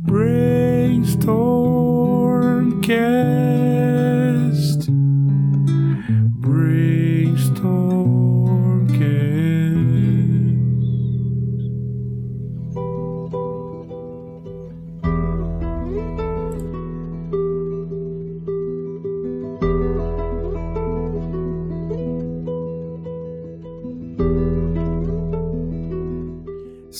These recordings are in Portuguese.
Brainstormcast.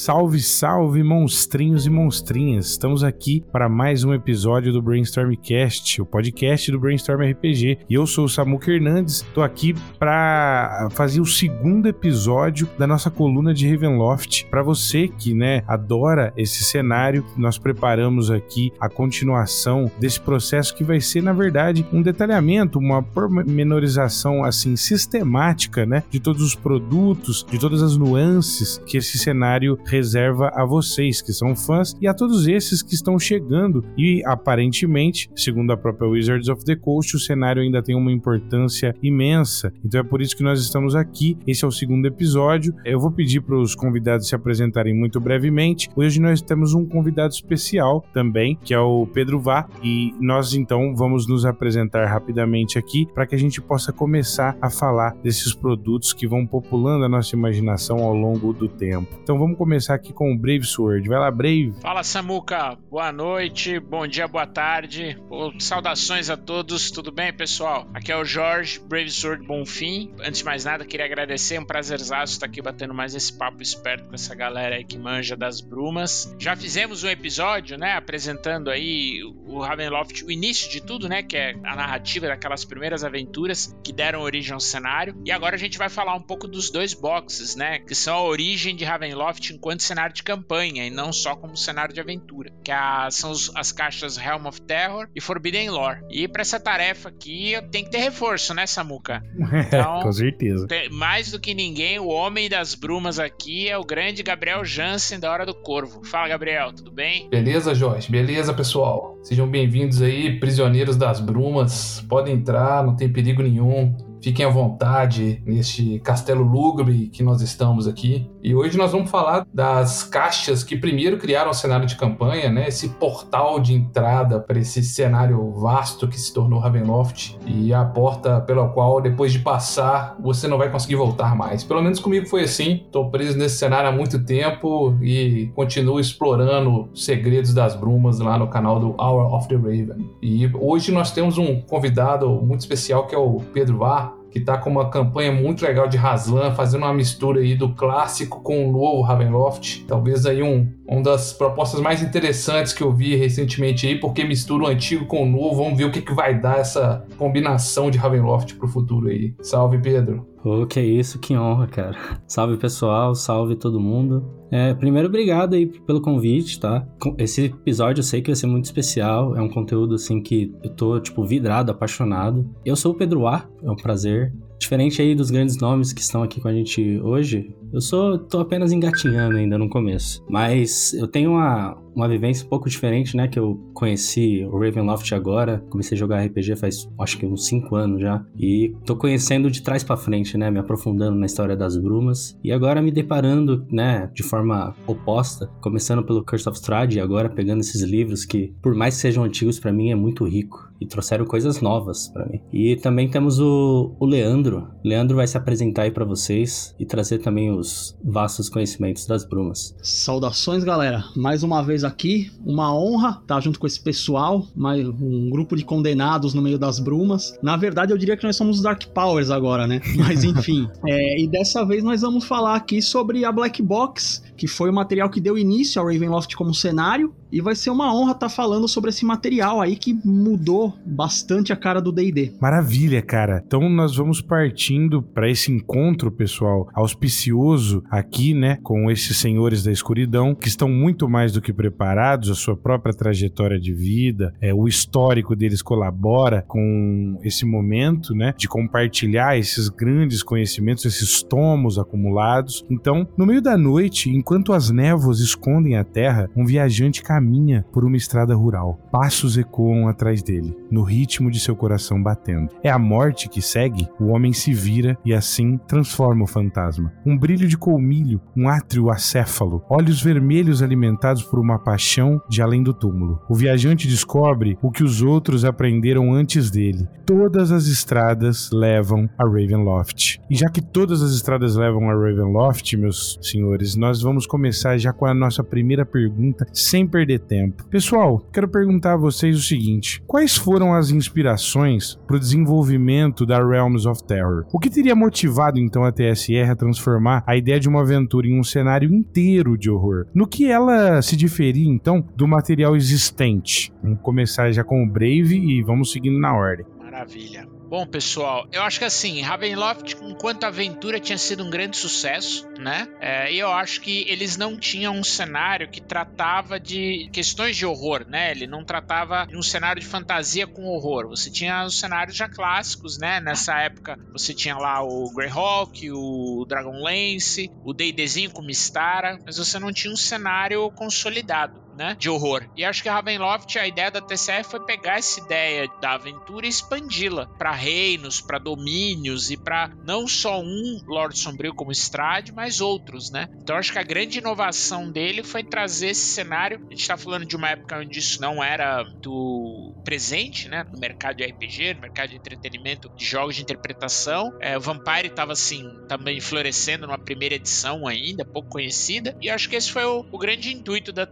Salve, salve, monstrinhos e monstrinhas! Estamos aqui para mais um episódio do Brainstormcast, o podcast do Brainstorm RPG. E eu sou o Samuca Hernandes, estou aqui para fazer o segundo episódio da nossa coluna de Ravenloft. Para você que, né, adora esse cenário, nós preparamos aqui a continuação desse processo que vai ser, na verdade, um detalhamento, uma pormenorização assim sistemática, né, de todos os produtos, de todas as nuances que esse cenário reserva a vocês que são fãs e a todos esses que estão chegando. E aparentemente, segundo a própria Wizards of the Coast, o cenário ainda tem uma importância imensa. Então é por isso que nós estamos aqui. Esse é o segundo episódio. Eu vou pedir para os convidados se apresentarem muito brevemente. Hoje nós temos um convidado especial também, que é o Pedro Vá, e nós então vamos nos apresentar rapidamente aqui para que a gente possa começar a falar desses produtos que vão populando a nossa imaginação ao longo do tempo. Então vamos começar começar aqui com o Brave Sword. Vai lá, Brave. Fala, Samuca. Boa noite, bom dia, boa tarde. Saudações a todos. Tudo bem, pessoal? Aqui é o Jorge, Brave Sword Bonfim. Antes de mais nada, queria agradecer. É um prazerzaço estar aqui batendo mais esse papo esperto com essa galera aí que manja das brumas. Já fizemos um episódio, né, apresentando aí o Ravenloft, o início de tudo, né, que é a narrativa daquelas primeiras aventuras que deram origem ao cenário. E agora a gente vai falar um pouco dos dois boxes, né, que são a origem de Ravenloft enquanto enquanto cenário de campanha e não só como cenário de aventura, que a, são os, as caixas Realm of Terror e Forbidden Lore. E para essa tarefa aqui tem que ter reforço, né, Samuca? Então, Com certeza. Tem, mais do que ninguém, o homem das brumas aqui é o grande Gabriel Jansen da Hora do Corvo. Fala, Gabriel, tudo bem? Beleza, Jorge? Beleza, pessoal? Sejam bem-vindos aí, prisioneiros das brumas. Podem entrar, não tem perigo nenhum. Fiquem à vontade neste castelo lúgubre que nós estamos aqui. E hoje nós vamos falar das caixas que primeiro criaram o cenário de campanha, né? Esse portal de entrada para esse cenário vasto que se tornou Ravenloft e a porta pela qual depois de passar você não vai conseguir voltar mais. Pelo menos comigo foi assim. Estou preso nesse cenário há muito tempo e continuo explorando segredos das brumas lá no canal do Hour of the Raven. E hoje nós temos um convidado muito especial que é o Pedro Var que está com uma campanha muito legal de Haslan, fazendo uma mistura aí do clássico com o novo Ravenloft. Talvez aí um, uma das propostas mais interessantes que eu vi recentemente aí, porque mistura o antigo com o novo. Vamos ver o que, que vai dar essa combinação de Ravenloft pro futuro aí. Salve, Pedro. Pô, que isso, que honra, cara. Salve pessoal, salve todo mundo. É, primeiro, obrigado aí pelo convite, tá? Esse episódio eu sei que vai ser muito especial, é um conteúdo assim que eu tô, tipo, vidrado, apaixonado. Eu sou o Pedro A, é um prazer. Diferente aí dos grandes nomes que estão aqui com a gente hoje, eu sou tô apenas engatinhando ainda no começo. Mas eu tenho uma, uma vivência um pouco diferente, né? Que eu conheci o Ravenloft agora. Comecei a jogar RPG faz acho que uns 5 anos já. E tô conhecendo de trás para frente, né? Me aprofundando na história das brumas. E agora me deparando, né? De forma oposta. Começando pelo Curse of Strahd e agora pegando esses livros que, por mais que sejam antigos para mim, é muito rico e trouxeram coisas novas para mim. E também temos o, o Leandro. Leandro vai se apresentar aí para vocês e trazer também os vastos conhecimentos das brumas. Saudações, galera. Mais uma vez aqui, uma honra estar junto com esse pessoal, mais um grupo de condenados no meio das brumas. Na verdade, eu diria que nós somos Dark Powers agora, né? Mas enfim. é, e dessa vez nós vamos falar aqui sobre a Black Box, que foi o material que deu início ao Ravenloft como cenário e vai ser uma honra estar tá falando sobre esse material aí que mudou bastante a cara do D&D. Maravilha, cara. Então nós vamos partindo para esse encontro, pessoal, auspicioso aqui, né, com esses senhores da escuridão que estão muito mais do que preparados, a sua própria trajetória de vida, é o histórico deles colabora com esse momento, né, de compartilhar esses grandes conhecimentos, esses tomos acumulados. Então, no meio da noite, Enquanto as névoas escondem a terra, um viajante caminha por uma estrada rural. Passos ecoam atrás dele, no ritmo de seu coração batendo. É a morte que segue? O homem se vira e assim transforma o fantasma. Um brilho de colmilho, um átrio acéfalo, olhos vermelhos alimentados por uma paixão de além do túmulo. O viajante descobre o que os outros aprenderam antes dele. Todas as estradas levam a Ravenloft. E já que todas as estradas levam a Ravenloft, meus senhores, nós vamos começar já com a nossa primeira pergunta, sem perder tempo. Pessoal, quero perguntar a vocês o seguinte: quais foram as inspirações para o desenvolvimento da Realms of Terror? O que teria motivado então a TSR a transformar a ideia de uma aventura em um cenário inteiro de horror? No que ela se diferia então do material existente? Vamos começar já com o Brave e vamos seguindo na ordem. Maravilha. Bom, pessoal, eu acho que assim, Ravenloft, enquanto aventura, tinha sido um grande sucesso, né? É, e eu acho que eles não tinham um cenário que tratava de questões de horror, né? Ele não tratava de um cenário de fantasia com horror. Você tinha os cenários já clássicos, né? Nessa época, você tinha lá o Greyhawk, o Dragonlance, o D&Dzinho com Mistara, mas você não tinha um cenário consolidado né, de horror. E acho que Ravenloft, a ideia da TCR foi pegar essa ideia da aventura e expandi-la para reinos, para domínios e para não só um Lord Sombrio como Strade, mas outros, né? Então acho que a grande inovação dele foi trazer esse cenário. A gente está falando de uma época onde isso não era do presente, né, no mercado de RPG, no mercado de entretenimento, de jogos de interpretação. É, o Vampire estava assim também florescendo numa primeira edição ainda, pouco conhecida. E acho que esse foi o, o grande intuito da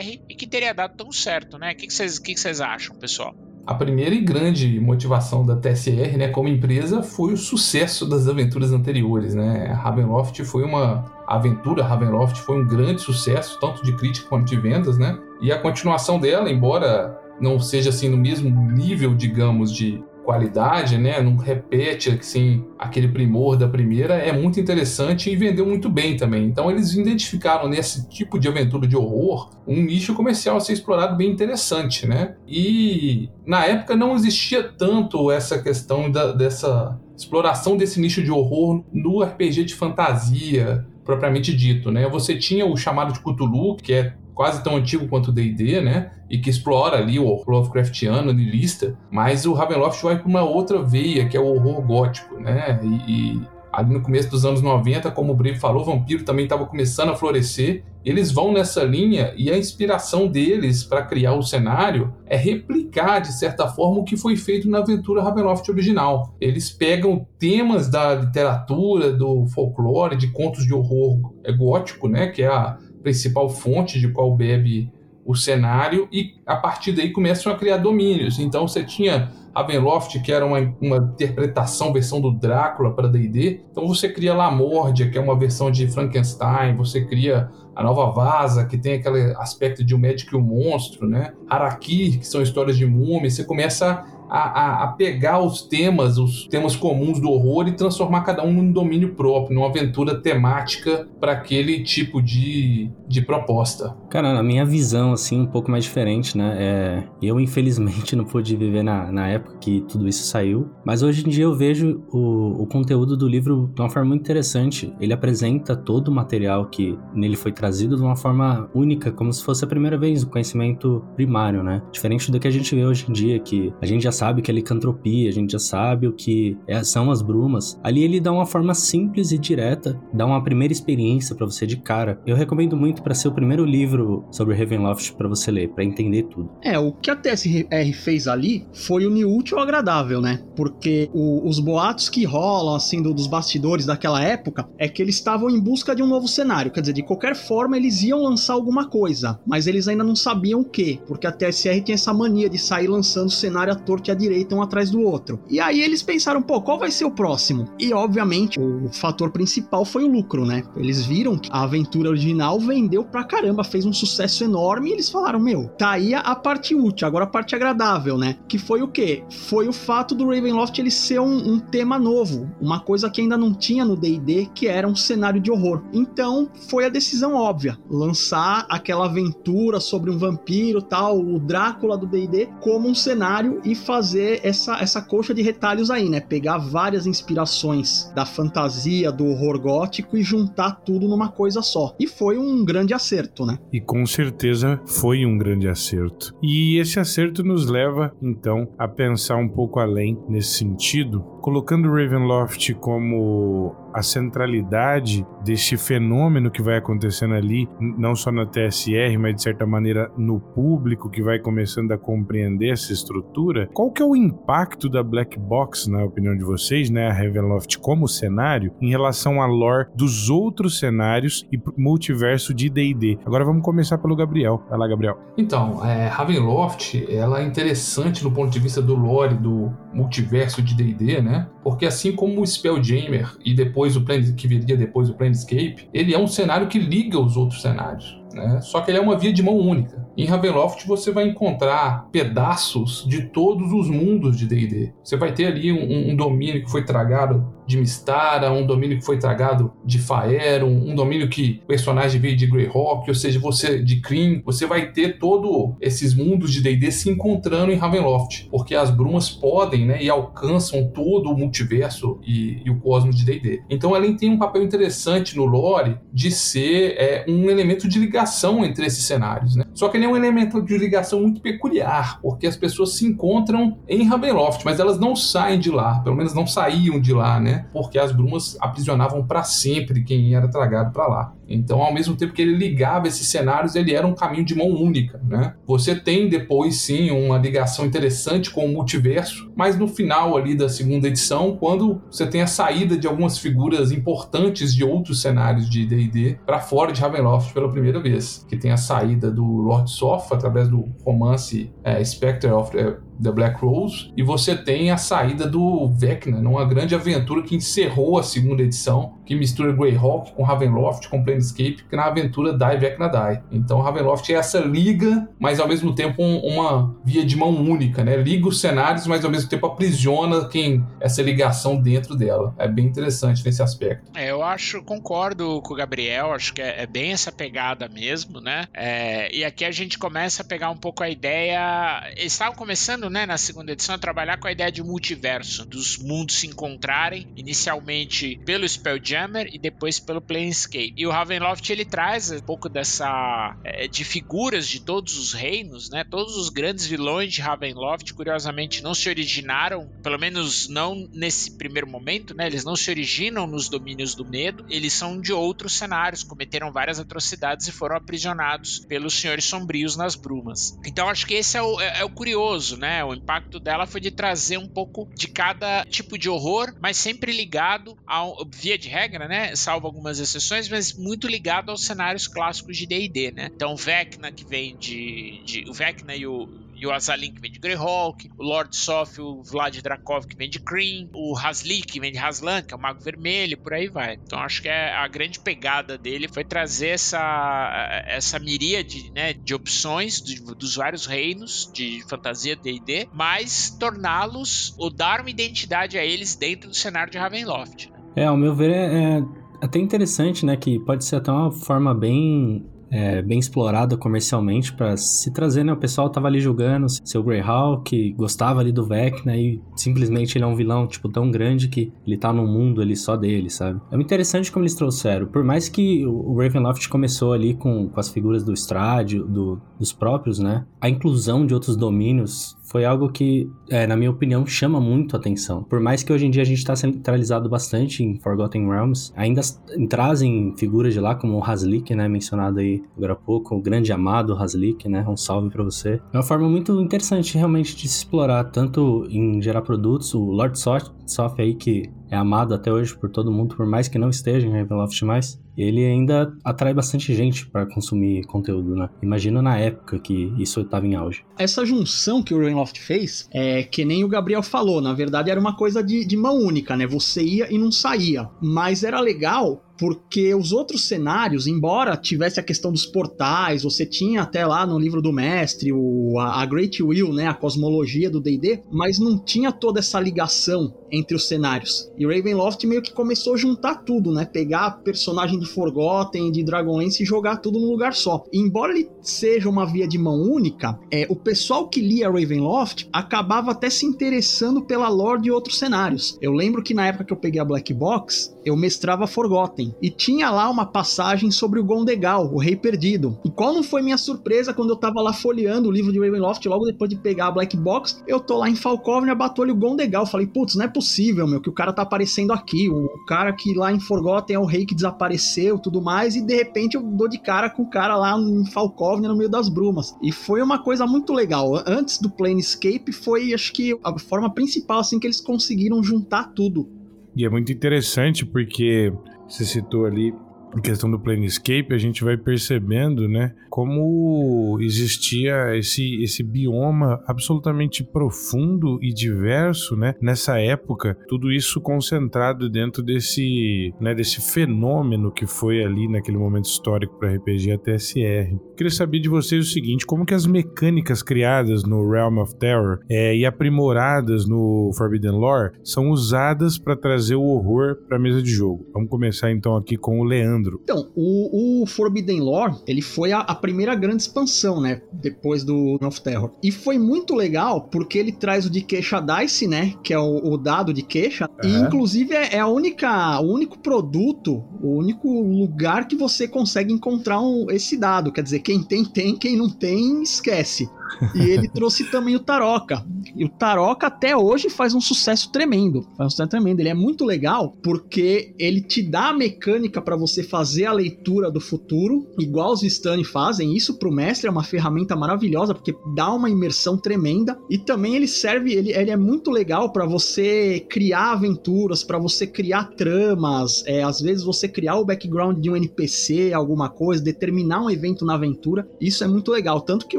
E que teria dado tão certo, né? O que vocês que que acham, pessoal? A primeira e grande motivação da TSR, né, como empresa, foi o sucesso das aventuras anteriores, né? Ravenloft foi uma aventura Ravenloft foi um grande sucesso, tanto de crítica quanto de vendas, né? E a continuação dela, embora não seja assim no mesmo nível, digamos, de qualidade, né? Não repete assim aquele primor da primeira, é muito interessante e vendeu muito bem também. Então eles identificaram nesse tipo de aventura de horror um nicho comercial a ser explorado bem interessante, né? E na época não existia tanto essa questão da, dessa exploração desse nicho de horror no RPG de fantasia propriamente dito, né? Você tinha o chamado de Cthulhu, que é quase tão antigo quanto o D&D, né? E que explora ali o Lovecraftiano, nihilista, mas o Ravenloft vai para uma outra veia, que é o horror gótico, né? E, e ali no começo dos anos 90, como o Brave falou, o vampiro também estava começando a florescer. Eles vão nessa linha e a inspiração deles para criar o cenário é replicar, de certa forma, o que foi feito na aventura Ravenloft original. Eles pegam temas da literatura, do folclore, de contos de horror gótico, né, que é a principal fonte de qual bebe o cenário, e a partir daí começam a criar domínios. Então você tinha Ravenloft, que era uma, uma interpretação, versão do Drácula para D&D. Então você cria Lamordia, que é uma versão de Frankenstein. Você cria a Nova Vaza, que tem aquele aspecto de um médico e um monstro, né? Harakir, que são histórias de múmia. Você começa a, a, a, pegar os temas, os temas comuns do horror e transformar cada um num domínio próprio, numa aventura temática para aquele tipo de, de proposta. Cara, na minha visão, assim, um pouco mais diferente, né? É, eu, infelizmente, não pude viver na, na época que tudo isso saiu, mas hoje em dia eu vejo o, o conteúdo do livro de uma forma muito interessante. Ele apresenta todo o material que nele foi trazido de uma forma única, como se fosse a primeira vez, o conhecimento primário, né? Diferente do que a gente vê hoje em dia, que a gente já sabe que é licantropia, a gente já sabe o que é, são as brumas. Ali ele dá uma forma simples e direta, dá uma primeira experiência para você de cara. Eu recomendo muito para ser o primeiro livro sobre Ravenloft para você ler, para entender tudo. É, o que a TSR fez ali foi unir útil ao agradável, né? Porque o, os boatos que rolam, assim, do, dos bastidores daquela época, é que eles estavam em busca de um novo cenário. Quer dizer, de qualquer forma, eles iam lançar alguma coisa, mas eles ainda não sabiam o que, porque a TSR tem essa mania de sair lançando cenário à torta e à direita um atrás do outro. E aí eles pensaram, pô, qual vai ser o próximo? E obviamente o fator principal foi o lucro, né? Eles viram que a aventura original vendeu pra caramba, fez um sucesso enorme e eles falaram, meu, tá aí a parte útil, agora a parte agradável, né? Que foi o quê? Foi o fato do Ravenloft ele ser um, um tema novo, uma coisa que ainda não tinha no D&D, que era um cenário de horror. Então foi a decisão óbvia, lançar aquela aventura sobre um vampiro tal, o Drácula do D&D como um cenário e fazer fazer essa, essa coxa de retalhos aí, né? Pegar várias inspirações da fantasia, do horror gótico e juntar tudo numa coisa só. E foi um grande acerto, né? E com certeza foi um grande acerto. E esse acerto nos leva, então, a pensar um pouco além nesse sentido, colocando Ravenloft como a centralidade deste fenômeno que vai acontecendo ali, não só na TSR, mas de certa maneira no público que vai começando a compreender essa estrutura, qual que é o impacto da Black Box, na opinião de vocês, né, a Ravenloft como cenário, em relação à lore dos outros cenários e multiverso de D&D? Agora vamos começar pelo Gabriel. Vai lá, Gabriel. Então, é, Ravenloft, ela é interessante do ponto de vista do lore do multiverso de D&D, né? Porque assim como o Spelljammer e depois o Plan que viria depois o Planescape, ele é um cenário que liga os outros cenários. Né? Só que ele é uma via de mão única. Em Ravenloft você vai encontrar pedaços de todos os mundos de D&D. Você vai ter ali um, um, domínio que foi tragado de Mistara, um domínio que foi tragado de Faeron, um domínio que o personagem veio de Greyhawk, ou seja, você de Kryn, você vai ter todos esses mundos de D&D se encontrando em Ravenloft, porque as brumas podem, né, e alcançam todo o multiverso e, e o cosmos de D&D. Então ela tem um papel interessante no lore de ser é, um elemento de ligação entre esses cenários, né? Só que ele é um elemento de ligação muito peculiar, porque as pessoas se encontram em Ravenloft, mas elas não saem de lá, pelo menos não saíam de lá, né? Porque as brumas aprisionavam para sempre quem era tragado para lá. Então, ao mesmo tempo que ele ligava esses cenários, ele era um caminho de mão única, né? Você tem depois sim uma ligação interessante com o multiverso, mas no final ali da segunda edição, quando você tem a saída de algumas figuras importantes de outros cenários de D&D para fora de Ravenloft pela primeira vez, que tem a saída do Lord Soft através do romance é, Spectre of the The Black Rose, e você tem a saída do Vecna, numa grande aventura que encerrou a segunda edição, que mistura Greyhawk com Ravenloft, com Planescape, que na aventura Die Vecna Die. Então Ravenloft é essa liga, mas ao mesmo tempo um, uma via de mão única, né? Liga os cenários, mas ao mesmo tempo aprisiona quem essa ligação dentro dela. É bem interessante nesse aspecto. É, eu acho, concordo com o Gabriel, acho que é, é bem essa pegada mesmo, né? É, e aqui a gente começa a pegar um pouco a ideia. Eles estavam começando né, na segunda edição, a trabalhar com a ideia de multiverso, dos mundos se encontrarem, inicialmente pelo Spelljammer e depois pelo Planescape. E o Ravenloft ele traz um pouco dessa é, de figuras de todos os reinos, né? Todos os grandes vilões de Ravenloft, curiosamente, não se originaram, pelo menos não nesse primeiro momento, né? Eles não se originam nos domínios do medo, eles são de outros cenários, cometeram várias atrocidades e foram aprisionados pelos senhores sombrios nas brumas. Então acho que esse é o, é, é o curioso, né? O impacto dela foi de trazer um pouco de cada tipo de horror, mas sempre ligado ao via de regra, né? Salvo algumas exceções, mas muito ligado aos cenários clássicos de D&D, né? Então, o Vecna que vem de, de o Vecna e o e o Azalin que vem de Greyhawk, o Lord Sof, o Vlad Drakov que vem de Kryn, o Hasli que vem de Haslan, que é o Mago Vermelho, por aí vai. Então acho que é a grande pegada dele foi trazer essa, essa miríade né, de opções de, dos vários reinos de fantasia D&D, mas torná-los ou dar uma identidade a eles dentro do cenário de Ravenloft. Né? É, ao meu ver, é, é até interessante, né, que pode ser até uma forma bem é, bem explorada comercialmente para se trazer, né? O pessoal tava ali julgando seu Greyhawk, gostava ali do Vecna e simplesmente ele é um vilão, tipo, tão grande que ele tá num mundo ali só dele, sabe? É interessante como eles trouxeram. Por mais que o Ravenloft começou ali com, com as figuras do Strade, do, dos próprios, né? A inclusão de outros domínios foi algo que, é, na minha opinião, chama muito atenção. Por mais que hoje em dia a gente está centralizado bastante em Forgotten Realms, ainda trazem figuras de lá, como o Haslik, né, mencionado aí agora há pouco, o grande amado Haslik, né, um salve para você. É uma forma muito interessante realmente de se explorar, tanto em gerar produtos, o Lord Soft, Soft aí que é amado até hoje por todo mundo, por mais que não esteja em Ravenloft mais, ele ainda atrai bastante gente para consumir conteúdo, né? Imagina na época que isso estava em auge. Essa junção que o Ravenloft fez, é que nem o Gabriel falou, na verdade era uma coisa de, de mão única, né? Você ia e não saía. Mas era legal porque os outros cenários, embora tivesse a questão dos portais, você tinha até lá no livro do mestre o, a, a Great Will, né, a cosmologia do D&D, mas não tinha toda essa ligação entre os cenários. E Ravenloft meio que começou a juntar tudo, né? Pegar personagem de Forgotten, de Dragonlance e jogar tudo num lugar só. E embora ele seja uma via de mão única, é, o pessoal que lia Ravenloft acabava até se interessando pela lore de outros cenários. Eu lembro que na época que eu peguei a Black Box, eu mestrava Forgotten e tinha lá uma passagem sobre o Gondegal, o Rei Perdido. E qual não foi minha surpresa quando eu tava lá folheando o livro de Ravenloft, logo depois de pegar a Black Box, eu tô lá em Falkovnia, batou-lhe o Gondegal. Falei, putz, não é possível, meu, que o cara tá aparecendo aqui. O cara que lá em Forgotten é o rei que desapareceu tudo mais, e de repente eu dou de cara com o cara lá em Falkovnia no meio das brumas. E foi uma coisa muito legal. Antes do Planescape foi, acho que, a forma principal assim que eles conseguiram juntar tudo. E é muito interessante porque você citou ali em questão do Planescape, a gente vai percebendo, né, como existia esse, esse bioma absolutamente profundo e diverso, né, nessa época, tudo isso concentrado dentro desse, né, desse fenômeno que foi ali naquele momento histórico para RPG a TSR. Queria saber de vocês o seguinte, como que as mecânicas criadas no Realm of Terror é, e aprimoradas no Forbidden Lore são usadas para trazer o horror para a mesa de jogo. Vamos começar então aqui com o Leandro. Leandro? Então, o, o Forbidden Lore, ele foi a, a, primeira grande expansão, né? Depois do of Terror. E foi muito legal porque ele traz o de queixa Dice, né? Que é o, o dado de queixa. Uhum. E inclusive é, é, a única, o único produto, o único lugar que você consegue encontrar um, esse dado. Quer dizer, quem tem, tem, quem não tem, esquece. E ele trouxe também o Taroca. E o Taroca até hoje faz um sucesso tremendo. Faz um sucesso tremendo. Ele é muito legal porque ele te dá a mecânica para você fazer a leitura do futuro, igual os Stani fazem. Isso pro mestre é uma ferramenta maravilhosa porque dá uma imersão tremenda. E também ele serve, ele, ele é muito legal para você criar aventuras, para você criar tramas. É, às vezes você criar o background de um NPC, alguma coisa, determinar um evento na aventura. Isso é muito legal. Tanto que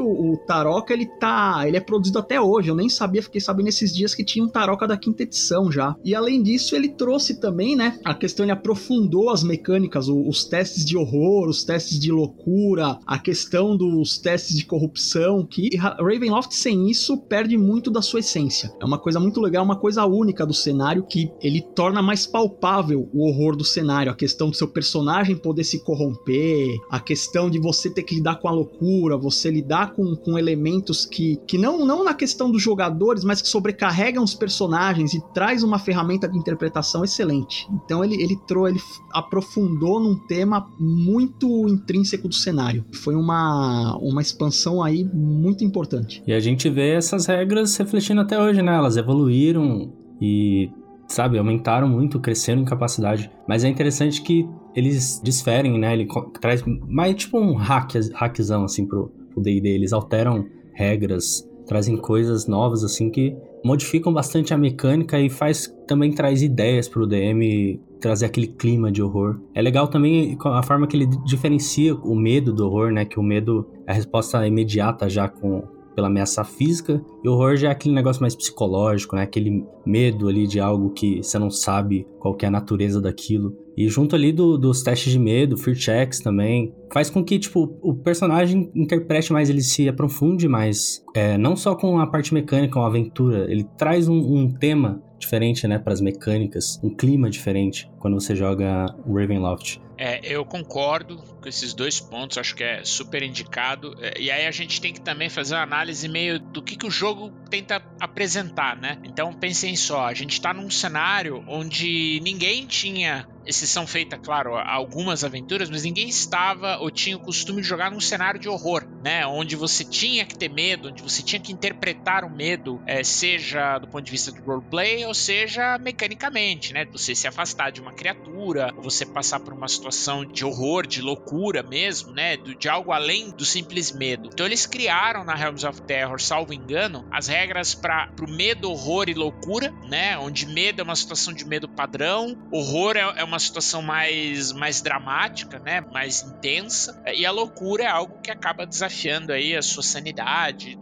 o, o Taroca Taroca ele tá, ele é produzido até hoje. Eu nem sabia, fiquei sabendo esses dias que tinha um Taroca da quinta edição já. E além disso, ele trouxe também, né, a questão ele aprofundou as mecânicas, os testes de horror, os testes de loucura, a questão dos testes de corrupção, que Ravenloft sem isso perde muito da sua essência. É uma coisa muito legal, uma coisa única do cenário que ele torna mais palpável o horror do cenário, a questão do seu personagem poder se corromper, a questão de você ter que lidar com a loucura, você lidar com, com elementos elementos que, que não, não na questão dos jogadores, mas que sobrecarregam os personagens e traz uma ferramenta de interpretação excelente. Então ele, ele, trou, ele aprofundou num tema muito intrínseco do cenário. Foi uma, uma expansão aí muito importante. E a gente vê essas regras refletindo até hoje, né? Elas evoluíram e sabe, aumentaram muito, cresceram em capacidade. Mas é interessante que eles desferem, né? Ele traz mais tipo um hack, hackzão assim pro D&D. Eles alteram regras, trazem coisas novas assim que modificam bastante a mecânica e faz também traz ideias para o DM trazer aquele clima de horror. É legal também a forma que ele diferencia o medo do horror, né? Que o medo é a resposta imediata já com pela ameaça física, e o horror já é aquele negócio mais psicológico, né? Aquele medo ali de algo que você não sabe qual é a natureza daquilo. E junto ali do, dos testes de medo, fear checks também, faz com que, tipo, o personagem interprete mais, ele se aprofunde mais. É, não só com a parte mecânica, uma aventura, ele traz um, um tema diferente, né, para as mecânicas, um clima diferente quando você joga Ravenloft. É, eu concordo com esses dois pontos, acho que é super indicado. É, e aí a gente tem que também fazer uma análise meio do que, que o jogo tenta apresentar, né? Então pensem só, a gente está num cenário onde ninguém tinha exceção feita, claro, algumas aventuras, mas ninguém estava ou tinha o costume de jogar num cenário de horror, né? Onde você tinha que ter medo, onde você tinha que interpretar o medo, é, seja do ponto de vista do roleplay, ou seja mecanicamente, né? Você se afastar de uma criatura, você passar por uma situação de horror, de loucura mesmo, né? De algo além do simples medo. Então eles criaram na Realms of Terror, salvo engano, as regras para o medo, horror e loucura, né? Onde medo é uma situação de medo padrão, horror é, é uma situação mais, mais dramática, né? Mais intensa, e a loucura é algo que acaba desafiando aí a sua sanidade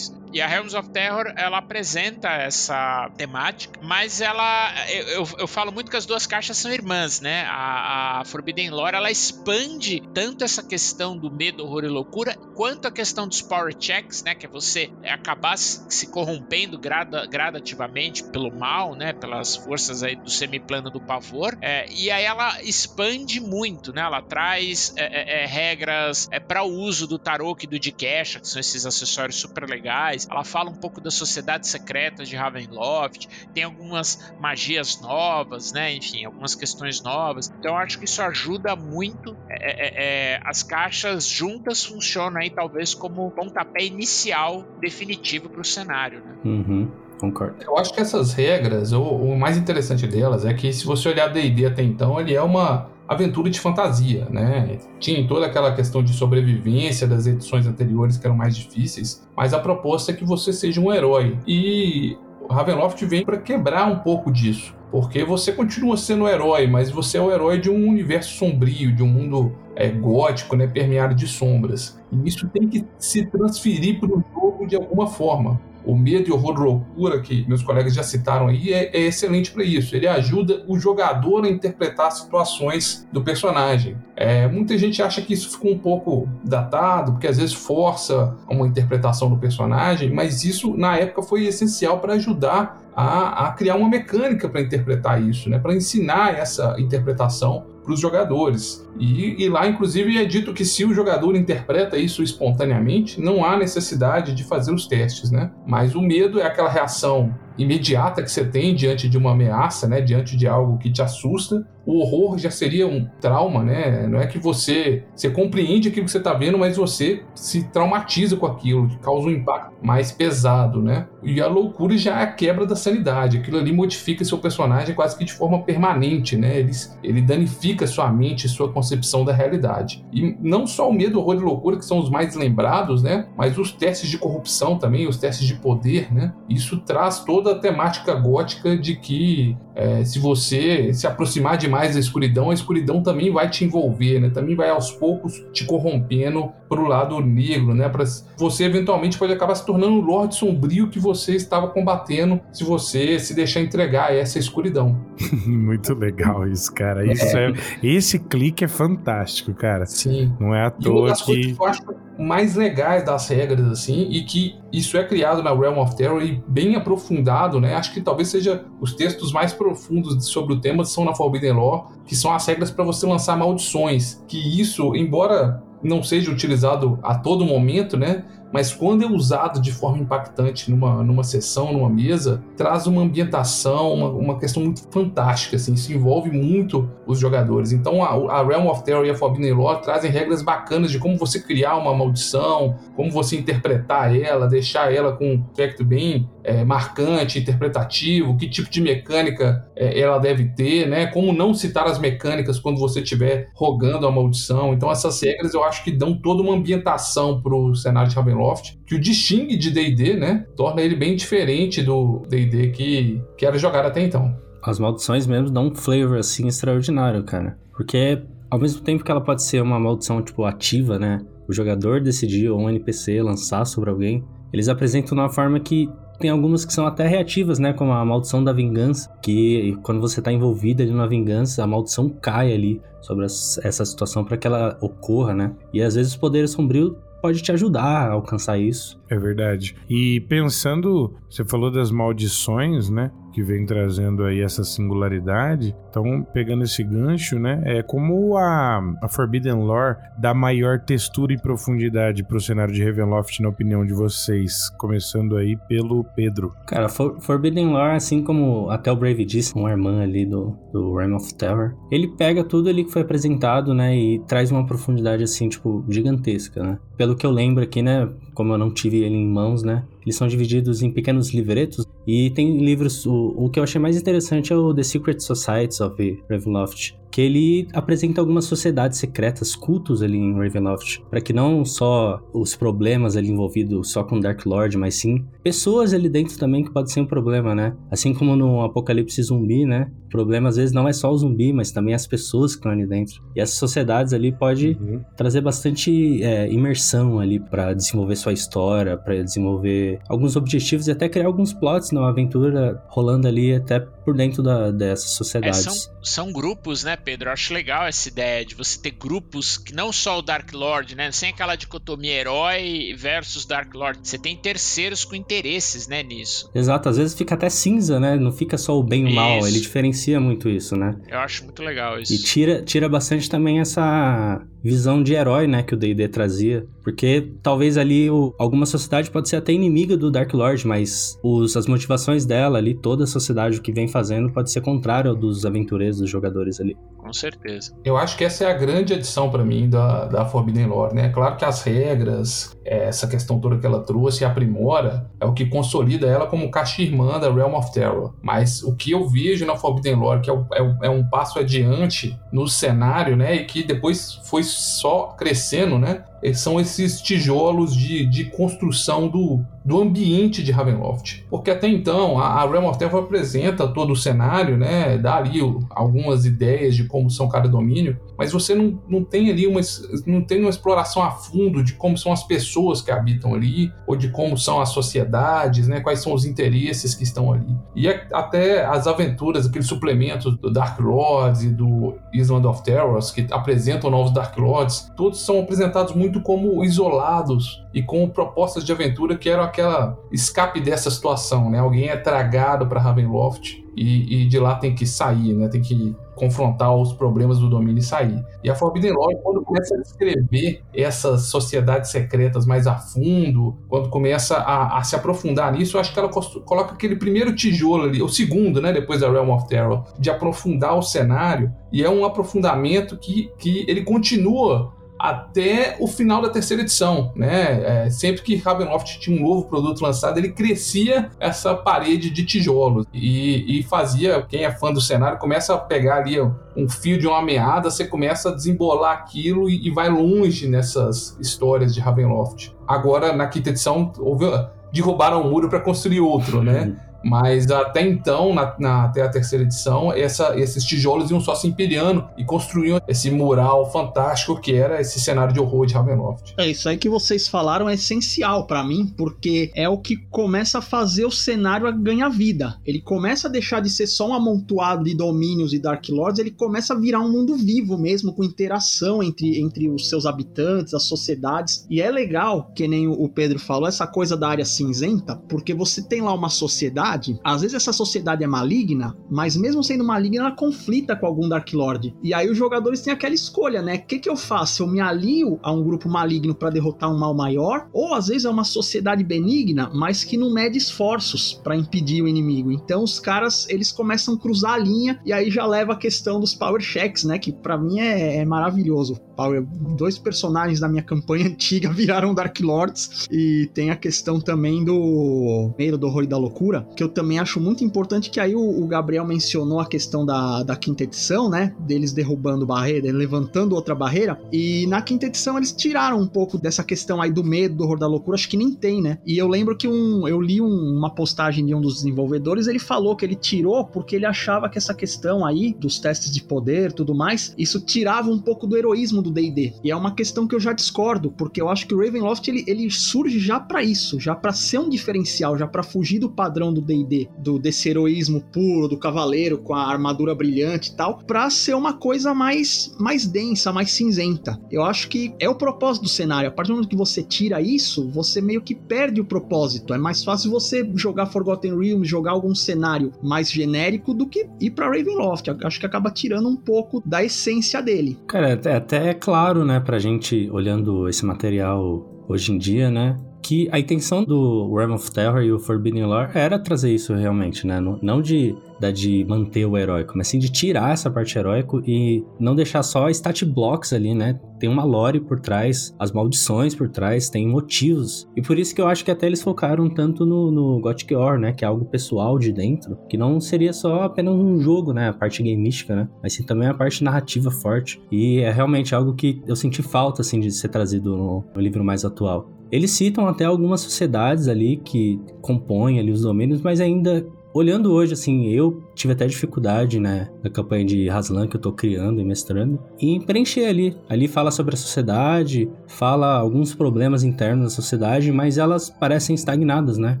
e a Realms of Terror, ela apresenta essa temática, mas ela. Eu, eu, falo muito que as duas caixas são irmãs, né? A, a Forbidden Lore, ela expande tanto essa questão do medo, horror e loucura, quanto a questão dos power checks, né? Que é você acabar se corrompendo grada, gradativamente pelo mal, né? Pelas forças aí do semiplano do pavor. É, e aí ela expande muito, né? Ela traz é, é, é regras é, para o uso do Tarok e do Dikesha, que são esses acessórios super legais. Ela fala um pouco das sociedades secretas de Ravenloft, tem algumas magias novas, né? Enfim, algumas questões novas. Então acho que isso ajuda muito. É, é, as caixas juntas funcionam aí talvez como pontapé inicial definitivo para o cenário, né? Uhum. Concordo. Eu acho que essas regras, o, mais interessante delas é que se você olhar D&D até então, ele é uma aventura de fantasia, né? Tinha toda aquela questão de sobrevivência das edições anteriores que eram mais difíceis, mas a proposta é que você seja um herói. E Ravenloft vem para quebrar um pouco disso, porque você continua sendo um herói, mas você é o herói de um universo sombrio, de um mundo é, gótico, né, permeado de sombras. E isso tem que se transferir para o jogo de alguma forma o medo e horror loucura que meus colegas já citaram aí é, é excelente para isso. Ele ajuda o jogador a interpretar situações do personagem. É, muita gente acha que isso ficou um pouco datado, porque às vezes força uma interpretação do personagem, mas isso na época foi essencial para ajudar a, a, criar uma mecânica para interpretar isso, né? para ensinar essa interpretação para os jogadores. E, e, lá, inclusive, é dito que se o jogador interpreta isso espontaneamente, não há necessidade de fazer os testes, né? Mas o medo é aquela reação imediata que você tem diante de uma ameaça, né? Diante de algo que te assusta. O horror já seria um trauma, né? Não é que você, você compreende aquilo que você está vendo, mas você se traumatiza com aquilo, causa um impacto mais pesado, né? E a loucura já é a quebra da sanidade. Aquilo ali modifica seu personagem quase que de forma permanente, né? Ele, ele danifica sua mente, sua concepção da realidade. E não só o medo, horror e loucura, que são os mais lembrados, né? Mas os testes de corrupção também, os testes de poder, né? Isso traz toda a temática gótica de que é, se você se aproximar demais da escuridão, a escuridão também vai te envolver, né? Também vai aos poucos te corrompendo pro lado negro, né? Pra, você eventualmente pode acabar se tornando o Lorde Sombrio que você estava combatendo se você se deixar entregar a essa escuridão. Muito legal isso, cara. Isso é. é. esse clique é fantástico, cara. Sim. Não é à toa que. que eu acho mais legais das regras, assim, e que isso é criado na Realm of Terror e bem aprofundado, né? Acho que talvez seja os textos mais profundos sobre o tema são na Forbidden Law, que são as regras para você lançar maldições. Que isso, embora não seja utilizado a todo momento, né? Mas quando é usado de forma impactante numa, numa sessão, numa mesa, traz uma ambientação, uma, uma questão muito fantástica, assim, isso envolve muito os jogadores. Então a, a Realm of Terror e a Forbidden Lore trazem regras bacanas de como você criar uma maldição, como você interpretar ela, deixar ela com um aspecto bem é, marcante, interpretativo, que tipo de mecânica é, ela deve ter, né? Como não citar as mecânicas quando você estiver rogando a maldição. Então essas regras eu acho que dão toda uma ambientação para o cenário de Ravenloft que o distingue de D&D, né? Torna ele bem diferente do D&D que, que era jogado até então. As maldições mesmo dão um flavor, assim, extraordinário, cara. Porque, ao mesmo tempo que ela pode ser uma maldição, tipo, ativa, né? O jogador decidir, ou um NPC, lançar sobre alguém, eles apresentam de uma forma que tem algumas que são até reativas, né? Como a maldição da vingança, que quando você está envolvido ali numa vingança, a maldição cai ali sobre essa situação para que ela ocorra, né? E às vezes o poder sombrio pode te ajudar a alcançar isso. É verdade. E pensando, você falou das maldições, né? Que vem trazendo aí essa singularidade. Então, pegando esse gancho, né? É como a, a Forbidden Lore dá maior textura e profundidade pro cenário de Ravenloft, na opinião de vocês. Começando aí pelo Pedro. Cara, For Forbidden Lore, assim como até o Brave disse, uma irmã ali do, do Realm of Terror, ele pega tudo ali que foi apresentado, né? E traz uma profundidade, assim, tipo, gigantesca, né? Pelo que eu lembro aqui, né? Como eu não tive ele em mãos, né? Eles são divididos em pequenos livretos e tem livros. O, o que eu achei mais interessante é o The Secret Societies of Ravenloft, que ele apresenta algumas sociedades secretas, cultos ali em Ravenloft, para que não só os problemas ali envolvidos só com Dark Lord, mas sim pessoas ali dentro também que pode ser um problema, né? Assim como no Apocalipse Zumbi, né? O problema às vezes não é só o zumbi, mas também as pessoas que estão ali dentro. E essas sociedades ali pode uhum. trazer bastante é, imersão ali para desenvolver sua história, para desenvolver alguns objetivos e até criar alguns plots numa aventura rolando ali até por dentro da, dessas sociedades. É, são, são grupos, né, Pedro? Eu acho legal essa ideia de você ter grupos que não só o Dark Lord, né? Sem aquela dicotomia herói versus Dark Lord. Você tem terceiros com interesses, né, nisso. Exato, às vezes fica até cinza, né? Não fica só o bem e o mal. Ele diferencia muito isso, né? Eu acho muito legal isso. E tira, tira bastante também essa visão de herói, né, que o D&D trazia. Porque talvez ali o, alguma sociedade pode ser até inimiga do Dark Lord, mas os, as motivações dela ali, toda a sociedade o que vem fazendo pode ser contrário ao dos aventureiros, dos jogadores ali. Com certeza. Eu acho que essa é a grande adição para mim da, da Forbidden Lore, né? Claro que as regras, é, essa questão toda que ela trouxe e aprimora, é o que consolida ela como caixa irmã da Realm of Terror. Mas o que eu vejo na Forbidden Lore, que é, é, é um passo adiante no cenário, né? E que depois foi só crescendo, né? São esses tijolos de, de construção do, do ambiente de Ravenloft. Porque até então a, a Realm of Terror apresenta todo o cenário, né? Dá ali algumas ideias de como são cada domínio, mas você não, não tem ali uma, não tem uma exploração a fundo de como são as pessoas que habitam ali, ou de como são as sociedades, né? Quais são os interesses que estão ali. E até as aventuras, aqueles suplementos do Dark Lords e do Island of Terrors, que apresentam novos Dark Lords, todos são apresentados muito como isolados e com propostas de aventura que eram aquela escape dessa situação, né? Alguém é tragado para Ravenloft e, e, de lá tem que sair, né? Tem que confrontar os problemas do domínio e sair. E a Forbidden Lore, quando começa a descrever essas sociedades secretas mais a fundo, quando começa a, a se aprofundar nisso, eu acho que ela coloca aquele primeiro tijolo ali, o segundo, né? Depois da Realm of Terror, de aprofundar o cenário. E é um aprofundamento que, que ele continua até o final da terceira edição, né? É, sempre que Ravenloft tinha um novo produto lançado, ele crescia essa parede de tijolos e, e fazia, quem é fã do cenário, começa a pegar ali um fio de uma meada, você começa a desembolar aquilo e, e vai longe nessas histórias de Ravenloft. Agora, na quinta edição, houve, derrubaram um muro para construir outro, né? Mas até então, na, na, até a terceira edição, essa, esses tijolos iam só se empilhando e construíam esse mural fantástico que era esse cenário de horror de Ravenloft. É isso aí que vocês falaram é essencial para mim, porque é o que começa a fazer o cenário a ganhar vida. Ele começa a deixar de ser só um amontoado de domínios e Dark Lords, ele começa a virar um mundo vivo mesmo, com interação entre, entre os seus habitantes, as sociedades. E é legal, que nem o Pedro falou, essa coisa da área cinzenta, porque você tem lá uma sociedade sociedade, às vezes essa sociedade é maligna, mas mesmo sendo maligna, ela conflita com algum Dark Lord. E aí os jogadores têm aquela escolha, né? O que, que eu faço? Eu me alio a um grupo maligno para derrotar um mal maior? Ou às vezes é uma sociedade benigna, mas que não mede esforços para impedir o inimigo. Então os caras, eles começam a cruzar a linha e aí já leva a questão dos power checks, né? Que para mim é, é maravilhoso. Power, dois personagens da minha campanha antiga viraram Dark Lords e tem a questão também do meio do horror e da loucura, que eu também acho muito importante, que aí o, o, Gabriel mencionou a questão da, da quinta edição, né? Deles derrubando barreira, levantando outra barreira. E na quinta edição eles tiraram um pouco dessa questão aí do medo, do horror da loucura, acho que nem tem, né? E eu lembro que um, eu li um, uma postagem de um dos desenvolvedores, ele falou que ele tirou porque ele achava que essa questão aí dos testes de poder tudo mais, isso tirava um pouco do heroísmo do D&D. E é uma questão que eu já discordo, porque eu acho que o Ravenloft ele, ele surge já para isso, já para ser um diferencial, já para fugir do padrão do D&D, do desse heroísmo puro, do cavaleiro com a armadura brilhante e tal, pra ser uma coisa mais, mais densa, mais cinzenta. Eu acho que é o propósito do cenário. A partir do momento que você tira isso, você meio que perde o propósito. É mais fácil você jogar Forgotten Realms, jogar algum cenário mais genérico do que ir pra Ravenloft. Acho que acaba tirando um pouco da essência dele. Cara, é até é claro, né, pra gente olhando esse material hoje em dia, né? Que a intenção do Realm of Terror e o Forbidden Lore era trazer isso realmente, né? Não de, de manter o heróico, mas sim de tirar essa parte heróico e não deixar só stat blocks ali, né? Tem uma lore por trás, as maldições por trás, tem motivos. E por isso que eu acho que até eles focaram tanto no, no Gothic War, né? Que é algo pessoal de dentro, que não seria só apenas um jogo, né? A parte gameística, né? Mas sim também a parte narrativa forte. E é realmente algo que eu senti falta, assim, de ser trazido no, no livro mais atual. Eles citam até algumas sociedades ali que compõem ali os domínios, mas ainda olhando hoje, assim, eu tive até dificuldade, né, na campanha de Haslan que eu tô criando e mestrando, em preencher ali. Ali fala sobre a sociedade, fala alguns problemas internos da sociedade, mas elas parecem estagnadas, né?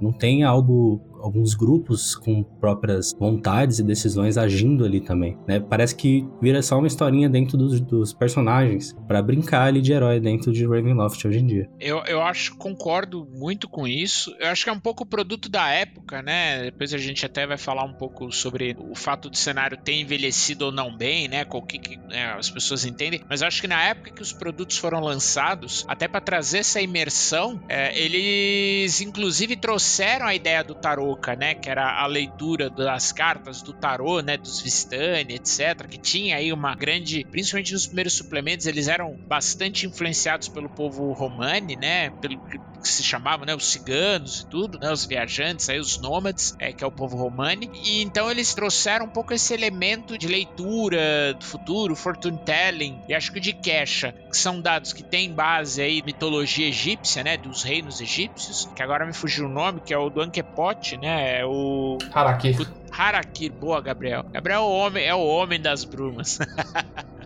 Não tem algo alguns grupos com próprias vontades e decisões agindo ali também, né? Parece que vira só uma historinha dentro dos, dos personagens para brincar ali de herói dentro de Ravenloft hoje em dia. Eu, eu acho, concordo muito com isso. Eu acho que é um pouco produto da época, né? Depois a gente até vai falar um pouco sobre o fato do cenário ter envelhecido ou não bem, né? Com o que, que né, as pessoas entendem. Mas eu acho que na época que os produtos foram lançados, até para trazer essa imersão, é, eles inclusive trouxeram a ideia do tarô né, que era a leitura das cartas do tarô, né, dos Vistani, etc, que tinha aí uma grande, principalmente nos primeiros suplementos, eles eram bastante influenciados pelo povo romani, né, pelo que se chamava, né, os ciganos e tudo, né, os viajantes, aí os nômades, é, que é o povo romani, e então eles trouxeram um pouco esse elemento de leitura do futuro, fortune telling, e acho que o de Kesha, que são dados que têm base aí mitologia egípcia, né, dos reinos egípcios, que agora me fugiu o nome, que é o do Ankepot, né? É o. Haraki. Haraki, boa, Gabriel. Gabriel é o homem, é o homem das brumas.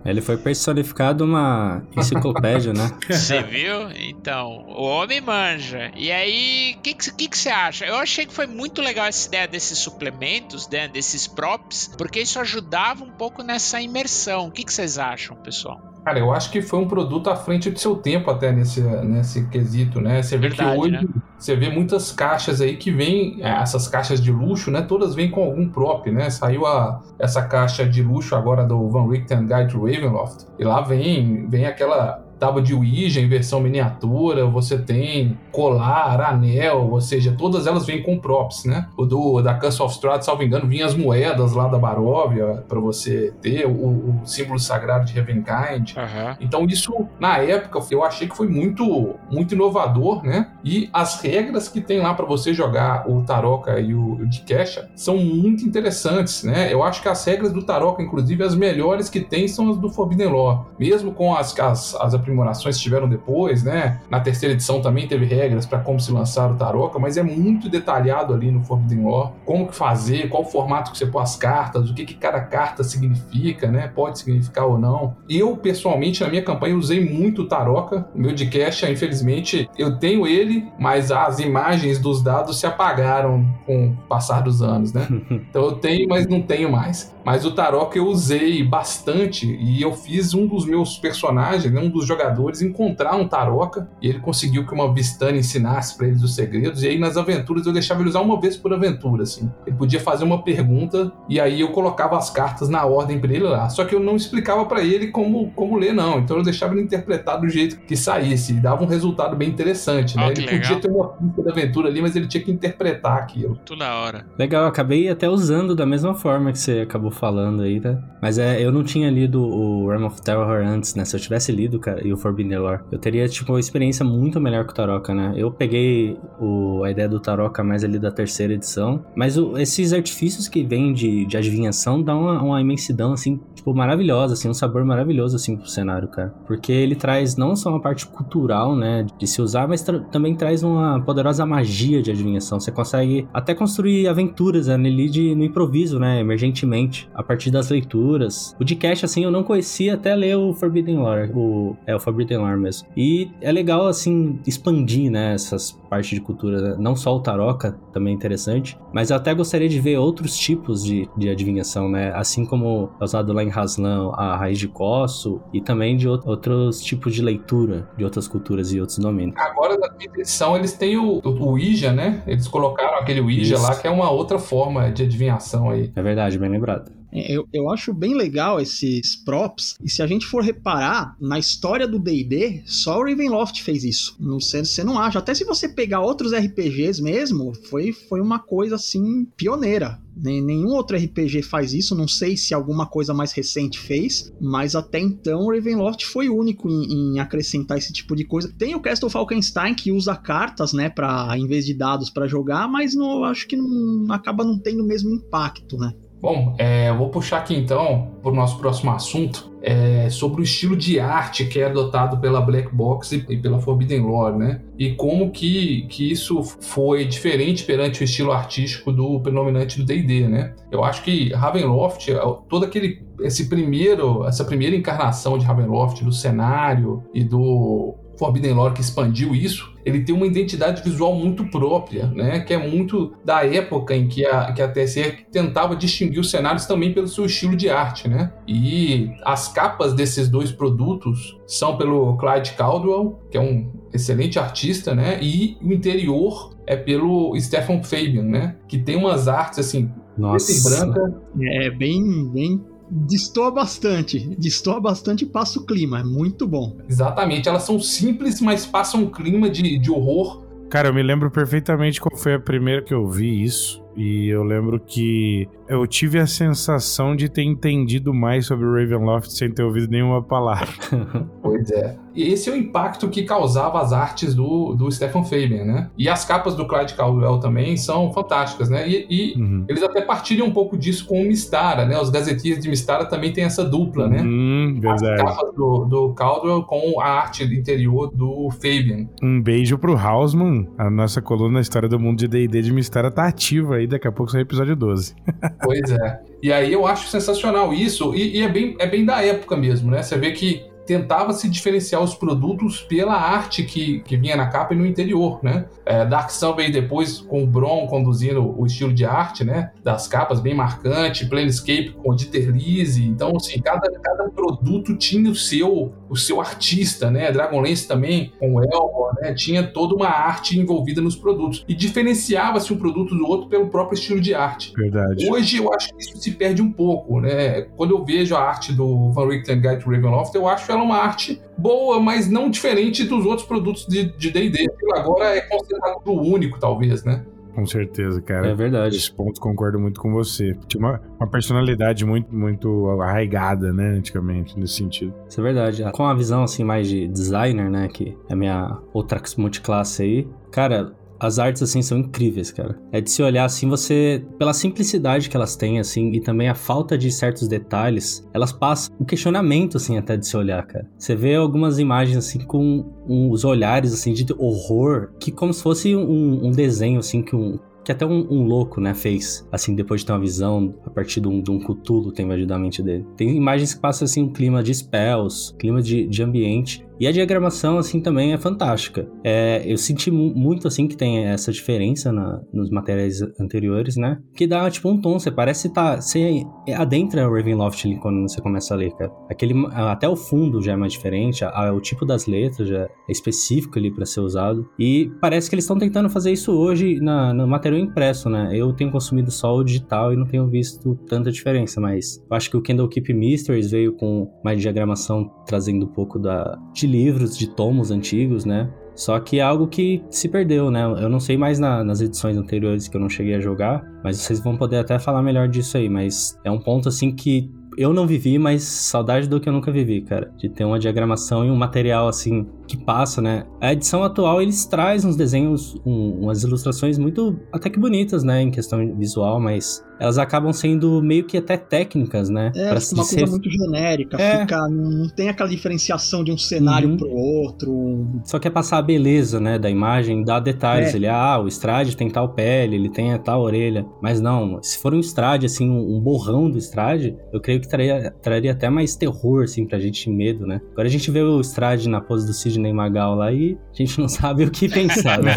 Ele foi personificado uma enciclopédia, né? Você viu? Então, o homem manja. E aí, o que, que, que, você acha? Eu achei que foi muito legal essa ideia desses suplementos, né, desses props, porque isso ajudava um pouco nessa imersão. O que, que vocês acham, pessoal? Cara, eu acho que foi um produto à frente do seu tempo até nesse, nesse quesito, né? Você vê Verdade, que hoje né? você vê muitas caixas aí que vêm, é, essas caixas de luxo, né? Todas vêm com algum prop, né? Saiu a, essa caixa de luxo agora do Van Richten Guide to Ravenloft. E lá vem, vem aquela tábua de Ouija em versão miniatura, você tem colar, anel, ou seja, todas elas vêm com props, né? O do da Curse of Strahd, salvo engano, vinha as moedas lá da Baróvia para você ter o, o, símbolo sagrado de Heavenkind. Uhum. Então isso na época eu achei que foi muito muito inovador, né? E as regras que tem lá para você jogar o Taroka e o, o de Kesha são muito interessantes, né? Eu acho que as regras do Taroka, inclusive as melhores que tem são as do Forbidden Law, mesmo com as as, as aprimorações que tiveram depois, né? Na terceira edição também teve regras para como se lançar o Taroka, mas é muito detalhado ali no Forbidden Lore, como que fazer, qual formato que você põe as cartas, o que, que cada carta significa, né? Pode significar ou não. Eu, pessoalmente, na minha campanha, usei muito o Taroka. O meu de cache, infelizmente, eu tenho ele, mas as imagens dos dados se apagaram com o passar dos anos, né? Então eu tenho, mas não tenho mais. Mas o Taroka eu usei bastante e eu fiz um dos meus personagens, né, um dos jogadores, encontrar um Taroka e ele conseguiu que uma Vistani ensinasse para eles os segredos. E aí nas aventuras eu deixava ele usar uma vez por aventura, assim. Ele podia fazer uma pergunta e aí eu colocava as cartas na ordem para ele lá. Só que eu não explicava para ele como, como ler, não. Então eu deixava ele interpretar do jeito que saísse e dava um resultado bem interessante, né? Oh, ele legal. podia ter uma pista da aventura ali, mas ele tinha que interpretar aquilo. Tudo na hora. Legal, eu acabei até usando da mesma forma que você acabou falando aí, né? Mas é, eu não tinha lido o Realm of Terror antes, né? Se eu tivesse lido, cara, e o Forbidden Lore, eu teria, tipo, uma experiência muito melhor com o Taroka, né? Eu peguei o, a ideia do Taroka mais ali da terceira edição, mas o, esses artifícios que vêm de, de adivinhação dão uma, uma imensidão, assim, tipo, maravilhosa, assim, um sabor maravilhoso, assim, pro cenário, cara. Porque ele traz não só uma parte cultural, né, de se usar, mas tra também traz uma poderosa magia de adivinhação. Você consegue até construir aventuras né, no improviso, né, emergentemente, a partir das leituras. O de Cash, assim, eu não conhecia até ler o Forbidden Lore, o, é, o Forbidden Lore mesmo. E é legal, assim, expandir, né, essas partes de cultura, né? não só o Taroka, também é interessante, mas eu até gostaria de ver outros tipos de, de adivinhação, né, assim como é usado lá em Haslan a raiz de Cosso e também de outros tipos de leitura de outras culturas e outros domínios. Agora, na edição, eles têm o, o Ouija, né? Eles colocaram aquele Ouija Isso. lá, que é uma outra forma de adivinhação aí. É verdade, bem lembrado. Eu, eu acho bem legal esses props, e se a gente for reparar, na história do D&D, só o Ravenloft fez isso. Não sei, você não acha. Até se você pegar outros RPGs mesmo, foi, foi uma coisa assim pioneira. Nenhum outro RPG faz isso, não sei se alguma coisa mais recente fez, mas até então o Ravenloft foi único em, em acrescentar esse tipo de coisa. Tem o Castle Falkenstein que usa cartas, né, para em vez de dados para jogar, mas não, acho que não acaba não tendo o mesmo impacto, né? Bom, é, vou puxar aqui então para o nosso próximo assunto é, sobre o estilo de arte que é adotado pela Black Box e, pela Forbidden Lore, né? E como que, que isso foi diferente perante o estilo artístico do predominante do D&D, né? Eu acho que Ravenloft, é, todo aquele esse primeiro, essa primeira encarnação de Ravenloft do cenário e do Forbidden Lore que expandiu isso, ele tem uma identidade visual muito própria, né? Que é muito da época em que a, que a TSR tentava distinguir os cenários também pelo seu estilo de arte, né? E as capas desses dois produtos são pelo Clyde Caldwell, que é um excelente artista, né? E o interior é pelo Stefan Fabian, né? Que tem umas artes assim, Nossa. branca. É bem, bem destoa bastante. Destoa bastante e passa o clima. É muito bom. Exatamente. Elas são simples, mas passam um clima de, de horror. Cara, eu me lembro perfeitamente qual foi a primeira que eu vi isso. E eu lembro que eu tive a sensação de ter entendido mais sobre o Ravenloft sem ter ouvido nenhuma palavra. pois é. E esse é o impacto que causava as artes do, do Stephen Fabian, né? E as capas do Clyde Caldwell também são fantásticas, né? E, e uhum. eles até partilham um pouco disso com o Mistara, né? Os gazetinhos de Mistara também tem essa dupla, né? Hum, verdade. As capas do, do Caldwell com a arte interior do Fabian. Um beijo pro Hausman. A nossa coluna História do Mundo de D&D de Mistara tá ativa aí, daqui a pouco sai o episódio 12. pois é. E aí eu acho sensacional isso, e, e, é, bem, é bem da época mesmo, né? Você vê que tentava se diferenciar os produtos pela arte que, que vinha na capa e no interior, né? É, Dark Sun veio depois com o Bron conduzindo o estilo de arte, né? Das capas bem marcante, Planescape com Dieter Lise, então assim, cada, cada produto tinha o seu o seu artista, né? Dragonlance também com o Elmore, né? Tinha toda uma arte envolvida nos produtos e diferenciava-se um produto do outro pelo próprio estilo de arte. Verdade. Hoje eu acho que isso se perde um pouco, né? Quando eu vejo a arte do Van Richten Guide to Ravenloft, eu acho ela ela é uma arte boa, mas não diferente dos outros produtos de D&D. Agora é considerado o único, talvez, né? Com certeza, cara. É verdade. Esse ponto concordo muito com você. Tinha uma, uma personalidade muito, muito arraigada, né, antigamente, nesse sentido. Isso é verdade. Com a visão, assim, mais de designer, né, que é a minha outra multiclasse aí, cara, as artes, assim, são incríveis, cara. É de se olhar, assim, você... Pela simplicidade que elas têm, assim, e também a falta de certos detalhes, elas passam um questionamento, assim, até de se olhar, cara. Você vê algumas imagens, assim, com uns olhares, assim, de horror, que como se fosse um, um desenho, assim, que um, que até um, um, louco, né, fez, assim, depois de ter uma visão a partir de um, de um Cthulhu ter invadido a mente dele. Tem imagens que passam, assim, um clima de spells, clima de, de ambiente, e a diagramação, assim, também é fantástica. É, eu senti muito, assim, que tem essa diferença na, nos materiais anteriores, né? Que dá, tipo, um tom. Você parece. Tá, você adentra o Ravenloft ali quando você começa a ler, cara. Aquele, até o fundo já é mais diferente. A, o tipo das letras já é específico ali para ser usado. E parece que eles estão tentando fazer isso hoje na, no material impresso, né? Eu tenho consumido só o digital e não tenho visto tanta diferença, mas eu acho que o Kendall Keep Mysteries veio com mais diagramação trazendo um pouco da... De livros, de tomos antigos, né? Só que é algo que se perdeu, né? Eu não sei mais na, nas edições anteriores que eu não cheguei a jogar, mas vocês vão poder até falar melhor disso aí. Mas é um ponto assim que eu não vivi, mas saudade do que eu nunca vivi, cara. De ter uma diagramação e um material assim que passa, né? A edição atual eles traz uns desenhos, um, umas ilustrações muito até que bonitas, né, em questão visual, mas elas acabam sendo meio que até técnicas, né? É, pra uma coisa muito genérica, é. fica, não tem aquela diferenciação de um cenário uhum. pro outro. Só quer passar a beleza, né, da imagem, dar detalhes. É. Ele, ah, o Strade tem tal pele, ele tem a tal orelha. Mas não, se for um Strade, assim, um borrão do Strade, eu creio que traria, traria até mais terror, assim, pra gente, medo, né? Agora a gente vê o Strade na pose do Sidney Magal lá e a gente não sabe o que pensar, né?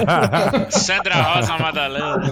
Sandra Rosa Madalena.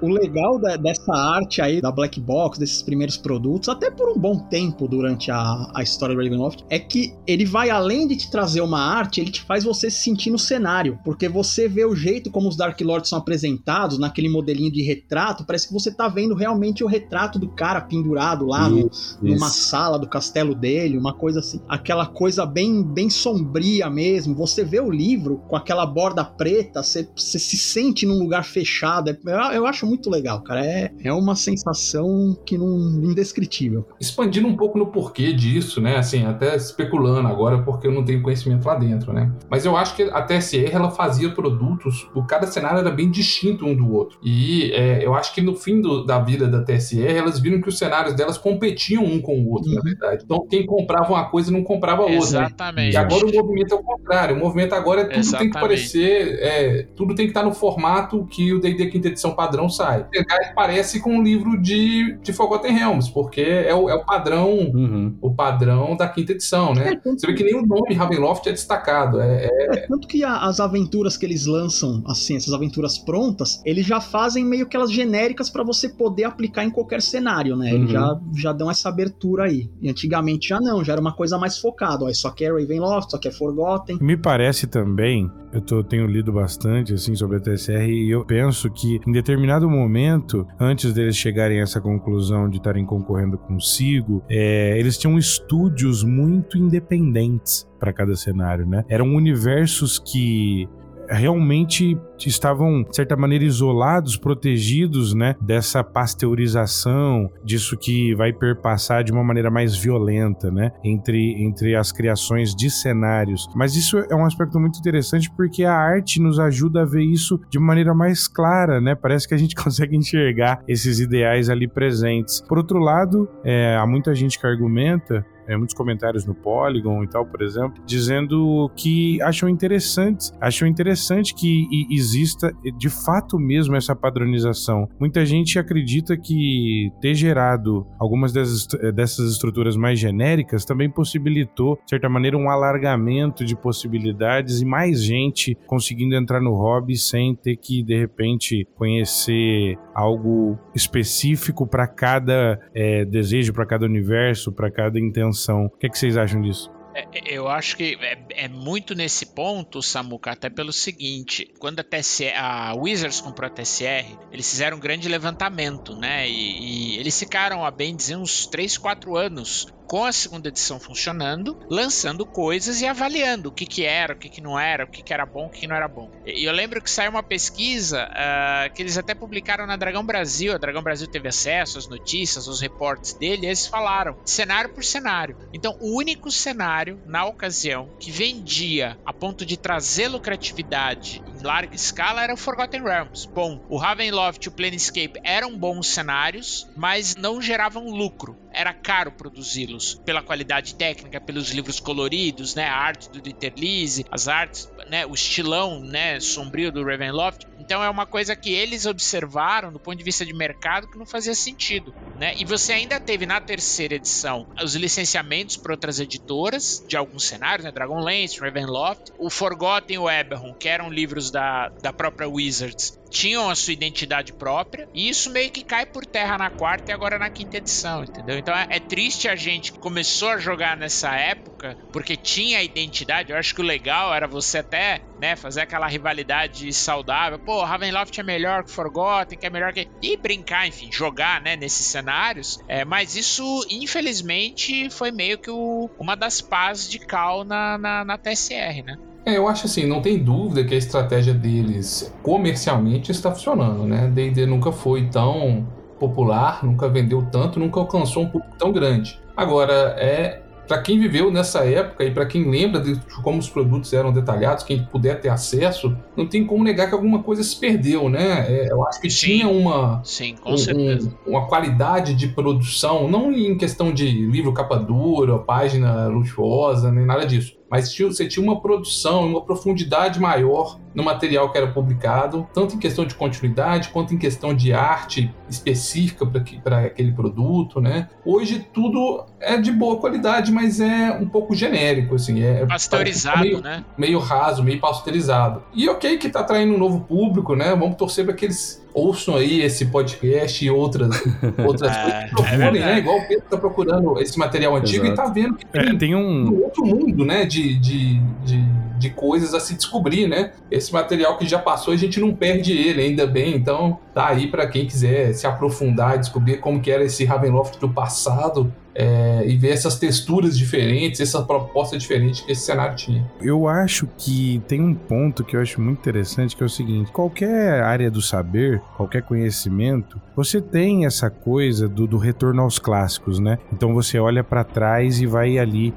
O legal da, dessa arte aí, da Black Box, desses primeiros produtos, até por um bom tempo durante a, a história do Ravenloft, é que ele vai além de te trazer uma arte, ele te faz você se sentir no cenário. Porque você vê o jeito como os Dark Lords são apresentados, naquele modelinho de retrato, parece que você tá vendo realmente o retrato do cara pendurado lá isso, no, numa sala do castelo dele, uma coisa assim. Aquela coisa bem, bem sombria mesmo. Você vê o livro com aquela borda preta, você, você se sente num lugar fechado. Eu, eu acho muito legal, cara. É, é uma sensação que não indescritível. Expandindo um pouco no porquê disso, né? Assim, até especulando agora, porque eu não tenho conhecimento lá dentro, né? Mas eu acho que a TSR ela fazia produtos, o cada cenário era bem distinto um do outro. E é, eu acho que no fim do, da vida da TSR, elas viram que os cenários delas competiam um com o outro, uhum. na verdade. Então, quem comprava uma coisa não comprava outra. Exatamente. Né? E agora o movimento é o contrário. O movimento agora é tudo Exatamente. tem que parecer, é, tudo tem que estar no formato que o D&D quinta edição padrão sai. Parece com um livro de, de Forgotten Realms, porque é o, é o padrão, uhum. o padrão da quinta edição, né? É, Você vê que nem o nome Ravenloft é destacado. É, é... é tanto que a, as aventuras que eles lançam, assim, essas aventuras prontas, eles já fazem meio que elas genéricas para você poder aplicar em qualquer cenário, né? Uhum. Eles já, já dão essa abertura aí. E antigamente já não, já era uma coisa mais focada. Ó, só quer Ravenloft, só quer Forgotten. Me parece também, eu tô, tenho lido bastante assim sobre a TSR e eu penso que em determinado momento, antes deles chegarem a essa conclusão de estarem concorrendo consigo, é, eles tinham estúdios muito independentes para cada cenário, né? Eram universos que realmente estavam, de certa maneira, isolados, protegidos, né, dessa pasteurização, disso que vai perpassar de uma maneira mais violenta, né, entre, entre as criações de cenários. Mas isso é um aspecto muito interessante porque a arte nos ajuda a ver isso de maneira mais clara, né, parece que a gente consegue enxergar esses ideais ali presentes. Por outro lado, é, há muita gente que argumenta é, muitos comentários no Polygon e tal, por exemplo, dizendo que acham interessante, acham interessante que exista de fato mesmo essa padronização. Muita gente acredita que ter gerado algumas dessas, dessas estruturas mais genéricas também possibilitou, de certa maneira, um alargamento de possibilidades e mais gente conseguindo entrar no hobby sem ter que, de repente, conhecer algo específico para cada é, desejo, para cada universo, para cada intenção o que, é que vocês acham disso? É, é, eu acho que é, é, muito nesse ponto, Samuka, até pelo seguinte: quando a, TSR, a Wizards comprou a TSR, eles fizeram um grande levantamento, né? E, e eles ficaram, a bem dizer, uns 3, 4 anos com a segunda edição funcionando, lançando coisas e avaliando o que, que era, o que, que não era, o que, que era bom, o que, que não era bom. E eu lembro que saiu uma pesquisa uh, que eles até publicaram na Dragão Brasil. A Dragão Brasil teve acesso às notícias, aos reportes dele, e eles falaram cenário por cenário. Então, o único cenário na ocasião que vendia a ponto de trazer lucratividade em larga escala era o Forgotten Realms. Bom, o Ravenloft e o Planescape eram bons cenários, mas não geravam lucro. Era caro produzi-los pela qualidade técnica, pelos livros coloridos, né, a arte do Dieter Lise, as artes, né, o estilão, né, sombrio do Ravenloft. Então é uma coisa que eles observaram do ponto de vista de mercado que não fazia sentido, né? E você ainda teve na terceira edição os licenciamentos para outras editoras de alguns cenários, né, Dragonlance, Ravenloft, o Forgotten o Eberron, que eram livros da, da própria Wizards, tinham a sua identidade própria, e isso meio que cai por terra na quarta e agora na quinta edição, entendeu? Então é, é triste a gente que começou a jogar nessa época, porque tinha a identidade, eu acho que o legal era você até, né, fazer aquela rivalidade saudável, pô, Ravenloft é melhor que Forgotten, que é melhor que... e brincar, enfim, jogar, né, nesses cenários, é, mas isso, infelizmente, foi meio que o, uma das pás de cal na, na, na TSR, né? É, eu acho assim, não tem dúvida que a estratégia deles comercialmente está funcionando, né? D&D nunca foi tão popular, nunca vendeu tanto, nunca alcançou um público tão grande. Agora, é para quem viveu nessa época e para quem lembra de como os produtos eram detalhados, quem puder ter acesso, não tem como negar que alguma coisa se perdeu, né? É, eu acho que tinha uma, sim, com um, certeza. uma qualidade de produção, não em questão de livro capa dura, página luxuosa, nem nada disso mas você tinha uma produção, uma profundidade maior no material que era publicado, tanto em questão de continuidade quanto em questão de arte específica para aquele produto, né? Hoje tudo é de boa qualidade, mas é um pouco genérico, assim, é pasteurizado, meio, né? Meio raso, meio pasteurizado. E ok que está atraindo um novo público, né? Vamos torcer para que eles ouçam aí esse podcast e outras, outras É, coisas. é Procurem, verdade. né? Igual o Pedro tá procurando esse material antigo Exato. e tá vendo que É, tem, tem um. um outro mundo, né? De, de, de, de coisas a se descobrir, né? Esse material que já passou, a gente não perde ele, ainda bem. Então, tá aí pra quem quiser se aprofundar, descobrir como que era esse Ravenloft do passado. é, e ver essas texturas diferentes, essa proposta diferente que esse cenário tinha. Eu acho que tem um ponto que eu acho muito interessante, que é o seguinte: qualquer área do saber, qualquer conhecimento, você tem essa coisa do, do retorno aos clássicos, né? Então você olha pra trás e vai ali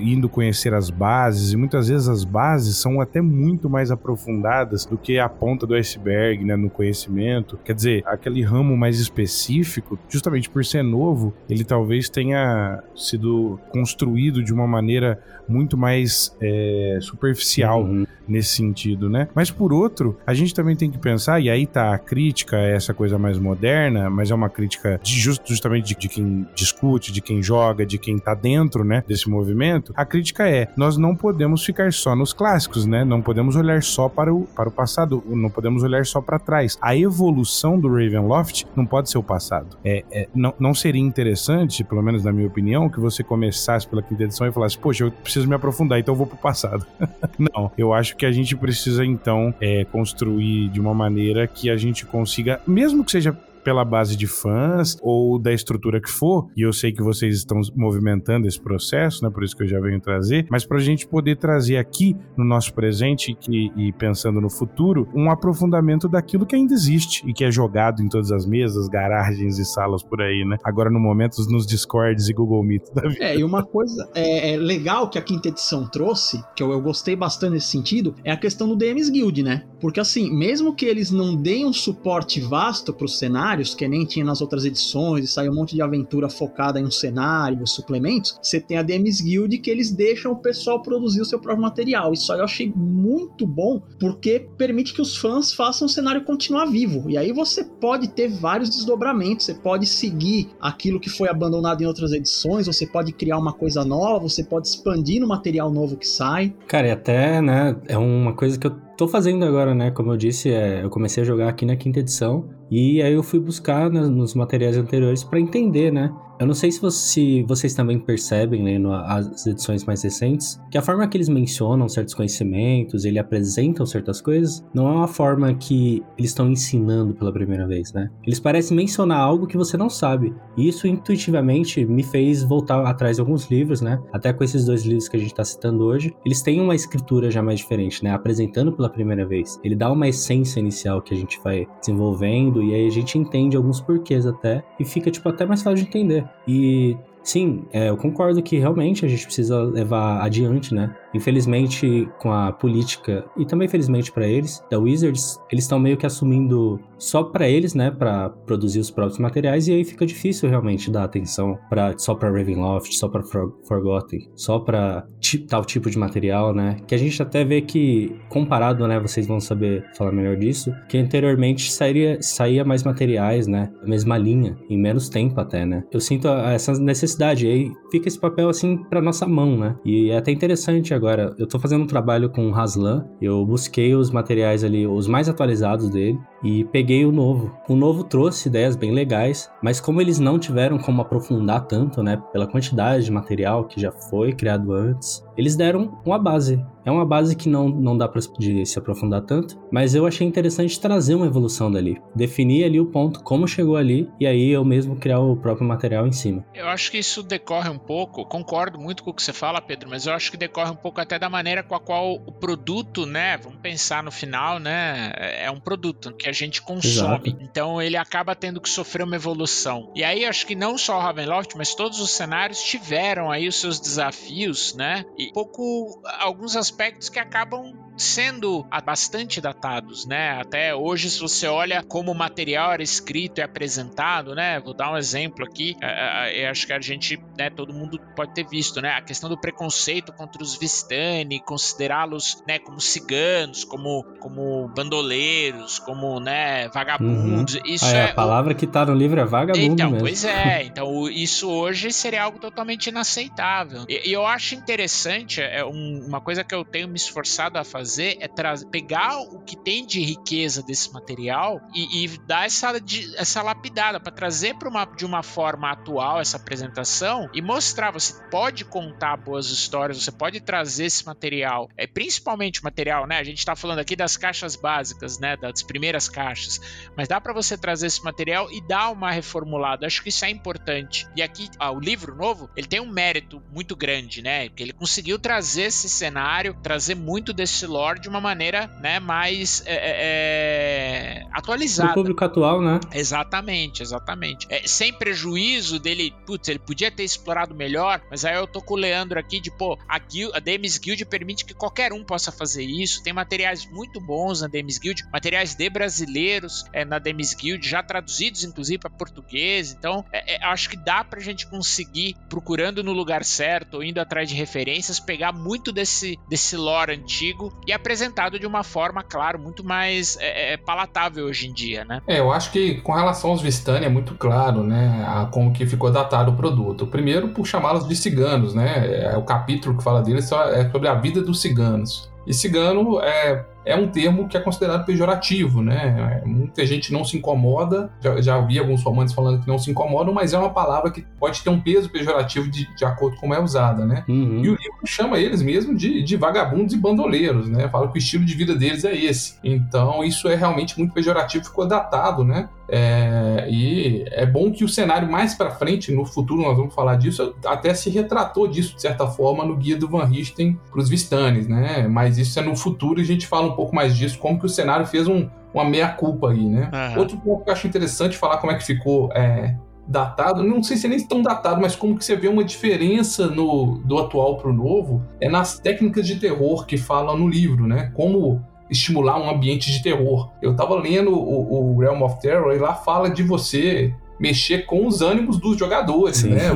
indo conhecer as bases, e muitas vezes as bases são até muito mais aprofundadas do que a ponta do iceberg, né? No conhecimento. Quer dizer, aquele ramo mais específico, justamente por ser novo, ele talvez tenha sido construído de uma maneira muito mais é, superficial Uhum. nesse sentido, né? Mas por outro, a gente também tem que pensar, e aí tá a crítica, essa coisa mais moderna, mas é uma crítica de just- justamente de, de quem discute, de quem joga, de quem tá dentro, né, desse movimento. A crítica é, nós não podemos ficar só nos clássicos, né? Não podemos olhar só para o, para o passado, não podemos olhar só para trás. A evolução do Ravenloft não pode ser o passado. É, é- não, não seria interessante, pelo menos na minha opinião, que você começasse pela quinta edição e falasse, poxa, eu preciso me aprofundar, então eu vou pro passado. Não, eu acho que a gente precisa então é, construir de uma maneira que a gente consiga, mesmo que seja pela base de fãs ou da estrutura que for, e eu sei que vocês estão movimentando esse processo, né? Por isso que eu já venho trazer, mas para a gente poder trazer aqui no nosso presente e, e pensando no futuro, um aprofundamento daquilo que ainda existe e que é jogado em todas as mesas, garagens e salas por aí, né? Agora no momento nos Discords e Google Meet da vida. É, e uma coisa é, é legal que a quinta edição trouxe, que eu, eu gostei bastante nesse sentido, é a questão do DMs Guild, né? Porque assim, mesmo que eles não deem um suporte vasto para os cenários, que nem tinha nas outras edições, e saiu um monte de aventura focada em um cenário, os suplementos, você tem a DMs Guild que eles deixam o pessoal produzir o seu próprio material. Isso aí eu achei muito bom, porque permite que os fãs façam o cenário continuar vivo. E aí você pode ter vários desdobramentos, você pode seguir aquilo que foi abandonado em outras edições, você pode criar uma coisa nova, você pode expandir no material novo que sai. Cara, e até, né, é uma coisa que eu tô fazendo agora, né? Como eu disse, é, eu comecei a jogar aqui na quinta edição e aí eu fui buscar nos materiais anteriores pra entender, né? Eu não sei se, você- se vocês também percebem, a- as edições mais recentes, que a forma que eles mencionam certos conhecimentos, ele apresentam certas coisas, não é uma forma que eles estão ensinando pela primeira vez, né? Eles parecem mencionar algo que você não sabe. E isso intuitivamente me fez voltar atrás de alguns livros, né? Até com esses dois livros que a gente tá citando hoje, eles têm uma escritura já mais diferente, né? Apresentando pela primeira vez. Ele dá uma essência inicial que a gente vai desenvolvendo e aí a gente entende alguns porquês até e fica tipo até mais fácil de entender. E sim, é, eu concordo que realmente a gente precisa levar adiante, né? Infelizmente, com a política e também felizmente pra eles, da Wizards, eles estão meio que assumindo só pra eles, né, Pra produzir os próprios materiais e aí fica difícil realmente dar atenção para só pra Ravenloft, só pra For- Forgotten, só pra ti- tal tipo de material, né? Que a gente até vê que comparado, né, vocês vão saber falar melhor disso, que anteriormente sairia saía mais materiais, né, a mesma linha em menos tempo até, né? Eu sinto essa necessidade e aí fica esse papel assim pra nossa mão, né? E é até interessante agora, eu tô fazendo um trabalho com o Haslan, eu busquei os materiais ali, os mais atualizados dele, e peguei o novo. O novo trouxe ideias bem legais, mas como eles não tiveram como aprofundar tanto, né, pela quantidade de material que já foi criado antes, eles deram uma base. É uma base que não, não dá pra de se aprofundar tanto, mas eu achei interessante trazer uma evolução dali. Definir ali o ponto, como chegou ali, e aí eu mesmo criar o próprio material em cima. Eu acho que isso decorre um pouco, concordo muito com o que você fala, Pedro, mas eu acho que decorre um pouco até da maneira com a qual o produto, né, vamos pensar no final, né, é um produto que a gente consome. Exato. Então ele acaba tendo que sofrer uma evolução. E aí acho que não só o Ravenloft, mas todos os cenários tiveram aí os seus desafios, né, e pouco alguns aspectos que acabam sendo bastante datados, né? Até hoje, se você olha como o material era escrito e apresentado, né? Vou dar um exemplo aqui. é, é, eu acho que a gente, né? Todo mundo pode ter visto, né? A questão do preconceito contra os Vistani, considerá-los, né? Como ciganos, como, como bandoleiros, como, né? Vagabundos. Isso Ah, é, é a palavra que tá no livro é vagabundo então, mesmo. pois é. Então, o- isso hoje seria algo totalmente inaceitável. E, eu acho interessante, é um- uma coisa que eu tenho me esforçado a fazer fazer é pegar o que tem de riqueza desse material e, e dar essa, de, essa lapidada para trazer para uma, de uma forma atual essa apresentação e mostrar. Você pode contar boas histórias, você pode trazer esse material, é principalmente material, né? A gente está falando aqui das caixas básicas, né? Das primeiras caixas, mas dá para você trazer esse material e dar uma reformulada. Acho que isso é importante. E aqui, ó, o livro novo, ele tem um mérito muito grande, né? Que ele conseguiu trazer esse cenário, trazer muito desse lore de uma maneira, né? Mais é, é, é atualizada. O público atual, né? Exatamente, exatamente. É, sem prejuízo dele, putz, ele podia ter explorado melhor, mas aí eu tô com o Leandro aqui de, pô, a, Guild, a Demis Guild permite que qualquer um possa fazer isso. Tem materiais muito bons na Demis Guild, materiais de brasileiros é, na Demis Guild, já traduzidos inclusive para português. Então, é, é, acho que dá pra gente conseguir, procurando no lugar certo, ou indo atrás de referências, pegar muito desse, desse lore antigo e apresentado de uma forma, claro, muito mais é, é palatável hoje em dia, né? É, eu acho que com relação aos Vistani é muito claro, né, a, como que ficou datado o produto. Primeiro, por chamá-los de ciganos, né? É, o capítulo que fala deles é sobre a vida dos ciganos. E cigano é é um termo que é considerado pejorativo, né? Muita gente não se incomoda, já, já ouvi alguns romances falando que não se incomodam, mas é uma palavra que pode ter um peso pejorativo de, de acordo com como é usada, né? Uhum. E o livro chama eles mesmo de, de vagabundos e bandoleiros, né? Fala que o estilo de vida deles é esse. Então isso é realmente muito pejorativo, ficou datado, né? É, e é bom que o cenário mais para frente, no futuro nós vamos falar disso, até se retratou disso de certa forma no guia do Van Richten para os Vistanes, né? Mas isso é no futuro e a gente fala um pouco mais disso, como que o cenário fez um, uma meia-culpa aí, né? Uhum. Outro ponto que eu acho interessante falar como é que ficou é, datado, não sei se é nem tão datado, mas como que você vê uma diferença no, do atual para o novo, é nas técnicas de terror que fala no livro, né? Como estimular um ambiente de terror. Eu tava lendo o, o Realm of Terror e lá fala de você mexer com os ânimos dos jogadores, Sim. né?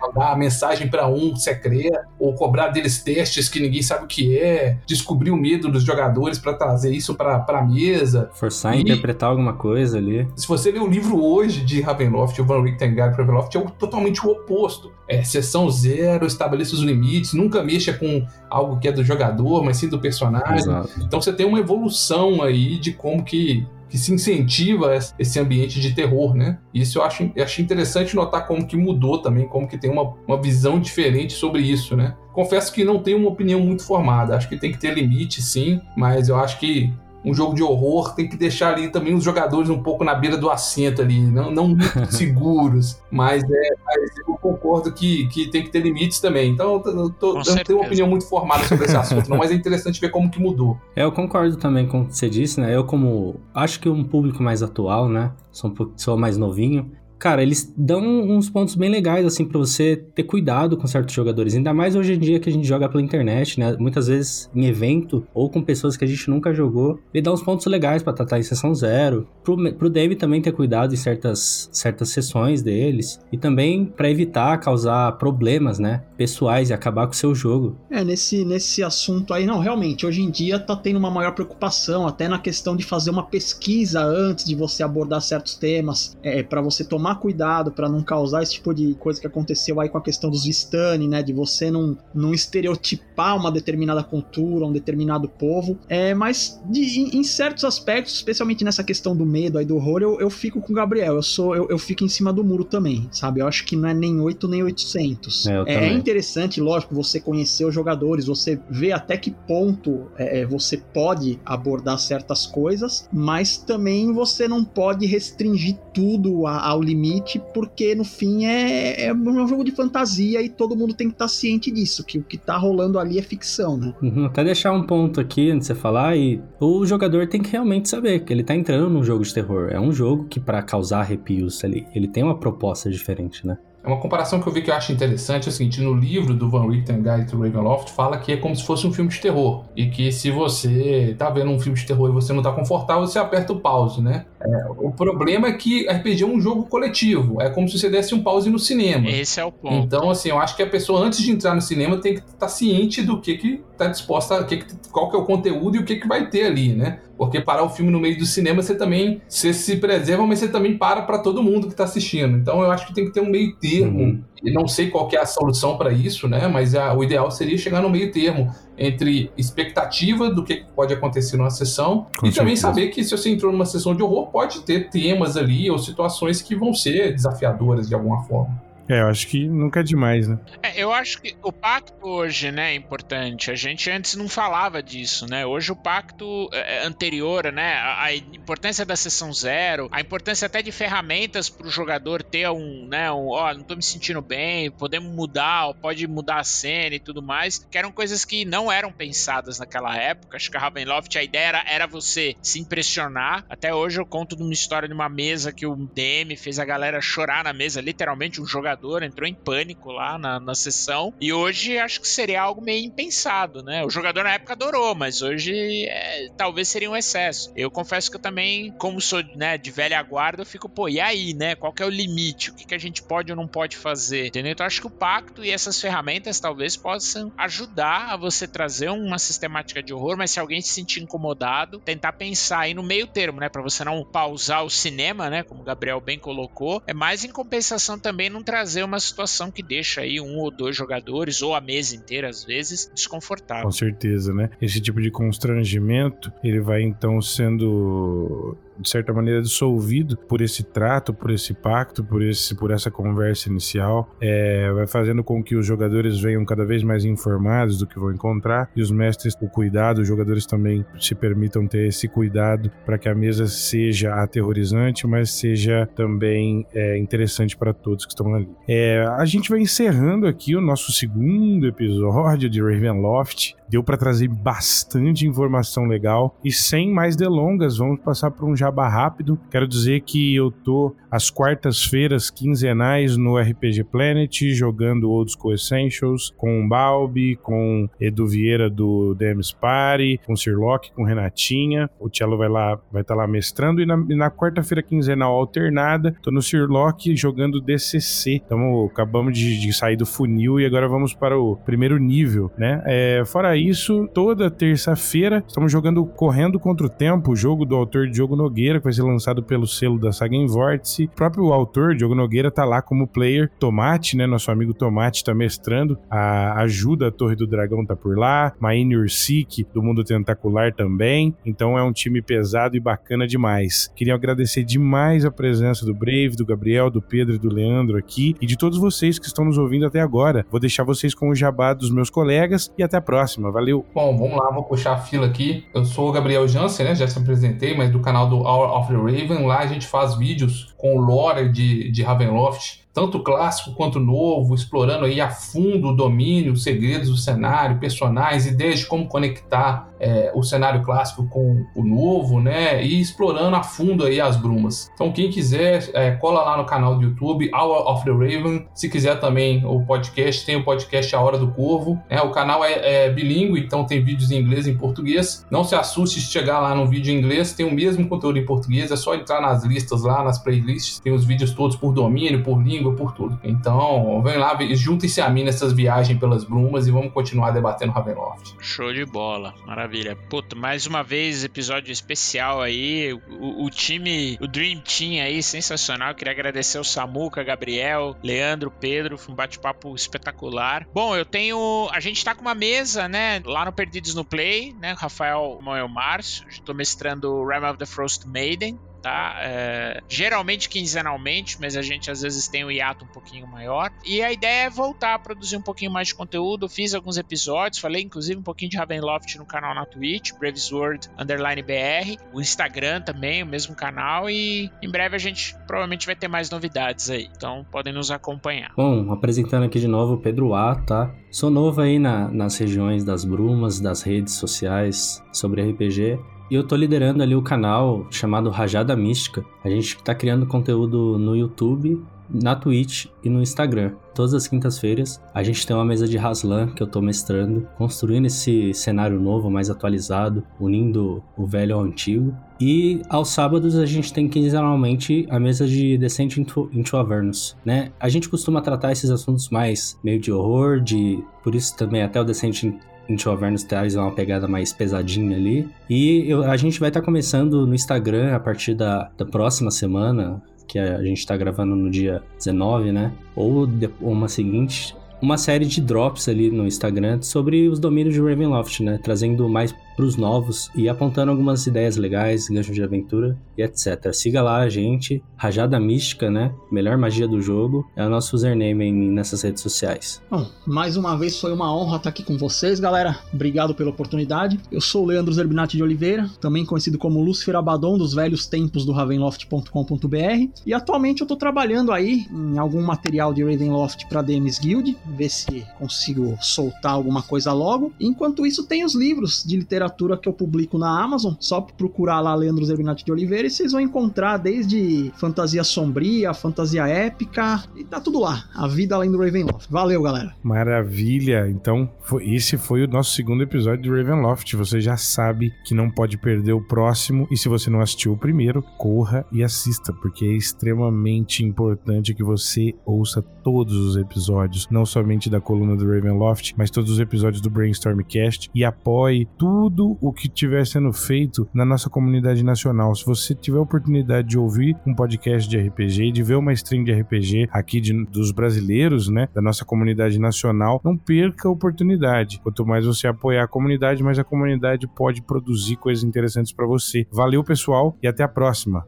mandar mensagem para um secreto, ou cobrar deles testes que ninguém sabe o que é, descobrir o medo dos jogadores para trazer isso para a mesa. Forçar a interpretar alguma coisa ali. Se você ler o livro hoje de Ravenloft, o Van Richten Guide para Ravenloft, é totalmente o oposto. É sessão zero, estabeleça os limites, nunca mexa com algo que é do jogador, mas sim do personagem. Exato. Então você tem uma evolução aí de como que que se incentiva esse ambiente de terror, né? Isso eu acho, eu acho interessante notar como que mudou também, como que tem uma, uma visão diferente sobre isso, né? Confesso que não tenho uma opinião muito formada, acho que tem que ter limite sim, mas eu acho que um jogo de horror, tem que deixar ali também os jogadores um pouco na beira do assento ali, não, não muito seguros, mas, é, mas eu concordo que, que tem que ter limites também. Então eu, tô, eu não tenho uma opinião muito formada sobre esse assunto, não, mas é interessante ver como que mudou. É, eu concordo também com o que você disse, né? Eu como acho que um público mais atual, né? Sou, um, sou mais novinho, cara, eles dão uns pontos bem legais, assim, para você ter cuidado com certos jogadores. Ainda mais hoje em dia que a gente joga pela internet, né? Muitas vezes em evento ou com pessoas que a gente nunca jogou. Ele dá uns pontos legais para tratar em sessão zero. Pro, pro Dave também ter cuidado em certas, certas sessões deles. E também para evitar causar problemas, né? Pessoais e acabar com o seu jogo. É, nesse, nesse assunto aí, não, realmente, hoje em dia tá tendo uma maior preocupação, até na questão de fazer uma pesquisa antes de você abordar certos temas, é, para você tomar tomar cuidado para não causar esse tipo de coisa que aconteceu aí com a questão dos Vistani, né? De você não, não estereotipar uma determinada cultura, um determinado povo. É, mas de, em, em, certos aspectos, especialmente nessa questão do medo aí do horror, eu, eu fico com o Gabriel. Eu sou eu, eu fico em cima do muro também, sabe? Eu acho que não é nem 8 nem 800. É, é, é interessante, lógico, você conhecer os jogadores, você ver até que ponto é, é, você pode abordar certas coisas, mas também você não pode restringir tudo ao limite limite, porque no fim é, é um jogo de fantasia e todo mundo tem que estar tá ciente disso, que o que tá rolando ali é ficção, né? Uhum, até deixar um ponto aqui antes de você falar, e o jogador tem que realmente saber que ele tá entrando num jogo de terror. É um jogo que, para causar arrepios ali, ele tem uma proposta diferente, né? É uma comparação que eu vi que eu acho interessante, é o seguinte, no livro do Van Richten Guide to Ravenloft fala que é como se fosse um filme de terror, e que se você tá vendo um filme de terror e você não tá confortável, você aperta o pause, né? É, o problema é que RPG é um jogo coletivo, é como se você desse um pause no cinema. Esse é o ponto. Então, assim, eu acho que a pessoa antes de entrar no cinema tem que estar tá ciente do que que tá disposta, a, que qual que é o conteúdo e o que que vai ter ali, né? Porque parar o filme no meio do cinema, você também você se preserva, mas você também para para todo mundo que está assistindo. Então eu acho que tem que ter um meio termo uhum. E não sei qual é a solução para isso, né? Mas a, o ideal seria chegar no meio termo entre expectativa do que pode acontecer numa sessão Com e certeza. também saber que se você entrou numa sessão de horror, pode ter temas ali ou situações que vão ser desafiadoras de alguma forma. É, eu acho que nunca é demais, né? É, eu acho que o pacto hoje, né, é importante. A gente antes não falava disso, né? Hoje o pacto é, é anterior, né, a, importância da sessão zero, a importância até de ferramentas para o jogador ter um, né, um, ó, não tô me sentindo bem, podemos mudar, pode mudar a cena e tudo mais, que eram coisas que não eram pensadas naquela época. Acho que a Ravenloft, a ideia era, era você se impressionar. Até hoje eu conto de uma história de uma mesa que o DM fez a galera chorar na mesa, literalmente um jogador jogador entrou em pânico lá na, na sessão. E hoje acho que seria algo meio impensado, né? O jogador na época adorou, mas hoje é, talvez seria um excesso. Eu confesso que eu também, como sou né, de velha guarda, eu fico, pô, e aí, né? Qual que é o limite? O que, que a gente pode ou não pode fazer? Entendeu? Então acho que o pacto e essas ferramentas talvez possam ajudar a você trazer uma sistemática de horror, mas se alguém se sentir incomodado, tentar pensar aí no meio termo, né? Pra você não pausar o cinema, né? Como o Gabriel bem colocou. É mais em compensação também não trazer trazer uma situação que deixa aí um ou dois jogadores, ou a mesa inteira às vezes, desconfortável. Com certeza, né? Esse tipo de constrangimento, ele vai então sendo de certa maneira, dissolvido por esse trato, por esse pacto, por, esse, por essa conversa inicial. É, vai fazendo com que os jogadores venham cada vez mais informados do que vão encontrar e os mestres, o cuidado, os jogadores também se permitam ter esse cuidado para que a mesa seja aterrorizante, mas seja também é, interessante para todos que estão ali. É, a gente vai encerrando aqui o nosso segundo episódio de Ravenloft. Deu para trazer bastante informação legal e sem mais delongas, vamos passar por um jabá rápido. Quero dizer que eu tô às quartas-feiras quinzenais no RPG Planet jogando Old School Essentials com o Balbi, com Edu Vieira do DMs Party, com Sirlock, com Renatinha. O Cello vai lá, vai estar tá lá mestrando e na, na quarta-feira quinzenal alternada, tô no Sirlock jogando DCC. Então acabamos de, de, sair do funil e agora vamos para o primeiro nível, né? É, fora isso, toda terça-feira estamos jogando Correndo contra o Tempo, o jogo do autor Diogo Nogueira, que vai ser lançado pelo selo da Saga em Vórtice. O próprio autor, Diogo Nogueira, tá lá como player. Tomate, né? Nosso amigo Tomate tá mestrando. A ajuda a Torre do Dragão tá por lá. Maine Ursik, do Mundo Tentacular também. Então é um time pesado e bacana demais. Queria agradecer demais a presença do Brave, do Gabriel, do Pedro e do Leandro aqui e de todos vocês que estão nos ouvindo até agora. Vou deixar vocês com o jabá dos meus colegas e até a próxima. Valeu. Bom, vamos lá, vou puxar a fila aqui. Eu sou o Gabriel Jansen, né? Já se apresentei, mas do canal do Hour of the Raven. Lá a gente faz vídeos com o lore de, de Ravenloft tanto clássico quanto novo, explorando aí a fundo o domínio, os segredos do cenário, personagens, ideias de como conectar é, o cenário clássico com o novo, né? E explorando a fundo aí as brumas. Então, quem quiser, é, cola lá no canal do YouTube, Hour of the Raven. Se quiser também o podcast, tem o podcast A Hora do Corvo. Né? O canal é, é bilíngue, então tem vídeos em inglês e em português. Não se assuste se chegar lá no vídeo em inglês, tem o mesmo conteúdo em português, é só entrar nas listas lá, nas playlists. Tem os vídeos todos por domínio, por língua língua, por tudo. Então, vem lá, juntem-se a mim nessas viagens pelas brumas e vamos continuar debatendo Ravenloft. Show de bola, maravilha. Puta, mais uma vez, episódio especial aí. O, o time, o Dream Team aí, sensacional. Queria agradecer o Samuca, Gabriel, Leandro, Pedro. Foi um bate-papo espetacular. Bom, eu tenho. A gente tá com uma mesa, né? Lá no Perdidos no Play, né? Rafael Moel Márcio. Estou mestrando Realm of the Frost Maiden tá? É, geralmente quinzenalmente, mas a gente às vezes tem um hiato um pouquinho maior. E a ideia é voltar a produzir um pouquinho mais de conteúdo. Fiz alguns episódios, falei inclusive um pouquinho de Ravenloft no canal na Twitch, Bravesword Underline BR, o Instagram também, o mesmo canal. E em breve a gente provavelmente vai ter mais novidades aí. Então podem nos acompanhar. Bom, apresentando aqui de novo o Pedro A, tá? Sou novo aí na, nas regiões das brumas, das redes sociais sobre RPG. E eu tô liderando ali o canal chamado Rajada Mística. A gente tá criando conteúdo no YouTube, na Twitch e no Instagram. Todas as quintas-feiras a gente tem uma mesa de Haslan que eu tô mestrando, construindo esse cenário novo, mais atualizado, unindo o velho ao antigo. E aos sábados a gente tem quinzenalmente a mesa de Descent into, into Avernus, né? A gente costuma tratar esses assuntos mais meio de horror, de por isso também até o Descent Into Avernus traz uma pegada mais pesadinha ali. E eu, a gente vai estar tá começando no Instagram a partir da, da próxima semana, que a gente tá gravando no dia 19, né? Ou uma seguinte, uma série de drops ali no Instagram sobre os domínios de Ravenloft, né? Trazendo mais pros novos e apontando algumas ideias legais, ganchos de aventura e etc. Siga lá a gente, Rajada Mística, né? Melhor magia do jogo, é o nosso username nessas redes sociais. Bom, mais uma vez foi uma honra estar aqui com vocês, galera. Obrigado pela oportunidade. Eu sou o Leandro Zerbinati de Oliveira, também conhecido como Lúcifer Abaddon dos velhos tempos do ravenloft.com.br, e atualmente eu tô trabalhando aí em algum material de Ravenloft para DMs Guild, ver se consigo soltar alguma coisa logo. Enquanto isso, tem os livros de literatura literatura que eu publico na Amazon. Só procurar lá Leandro Zerbinati de Oliveira e vocês vão encontrar desde fantasia sombria, fantasia épica, e tá tudo lá. A vida além do Ravenloft. Valeu, galera. Maravilha. Então, foi, esse foi o nosso segundo episódio de Ravenloft. Você já sabe que não pode perder o próximo. E se você não assistiu o primeiro, corra e assista, porque é extremamente importante que você ouça todos os episódios, não somente da coluna do Ravenloft, mas todos os episódios do Brainstormcast e apoie tudo tudo o que estiver sendo feito na nossa comunidade nacional. Se você tiver a oportunidade de ouvir um podcast de RPG, de ver uma stream de RPG aqui de, dos brasileiros, né, da nossa comunidade nacional, não perca a oportunidade. Quanto mais você apoiar a comunidade, mais a comunidade pode produzir coisas interessantes para você. Valeu, pessoal, e até a próxima.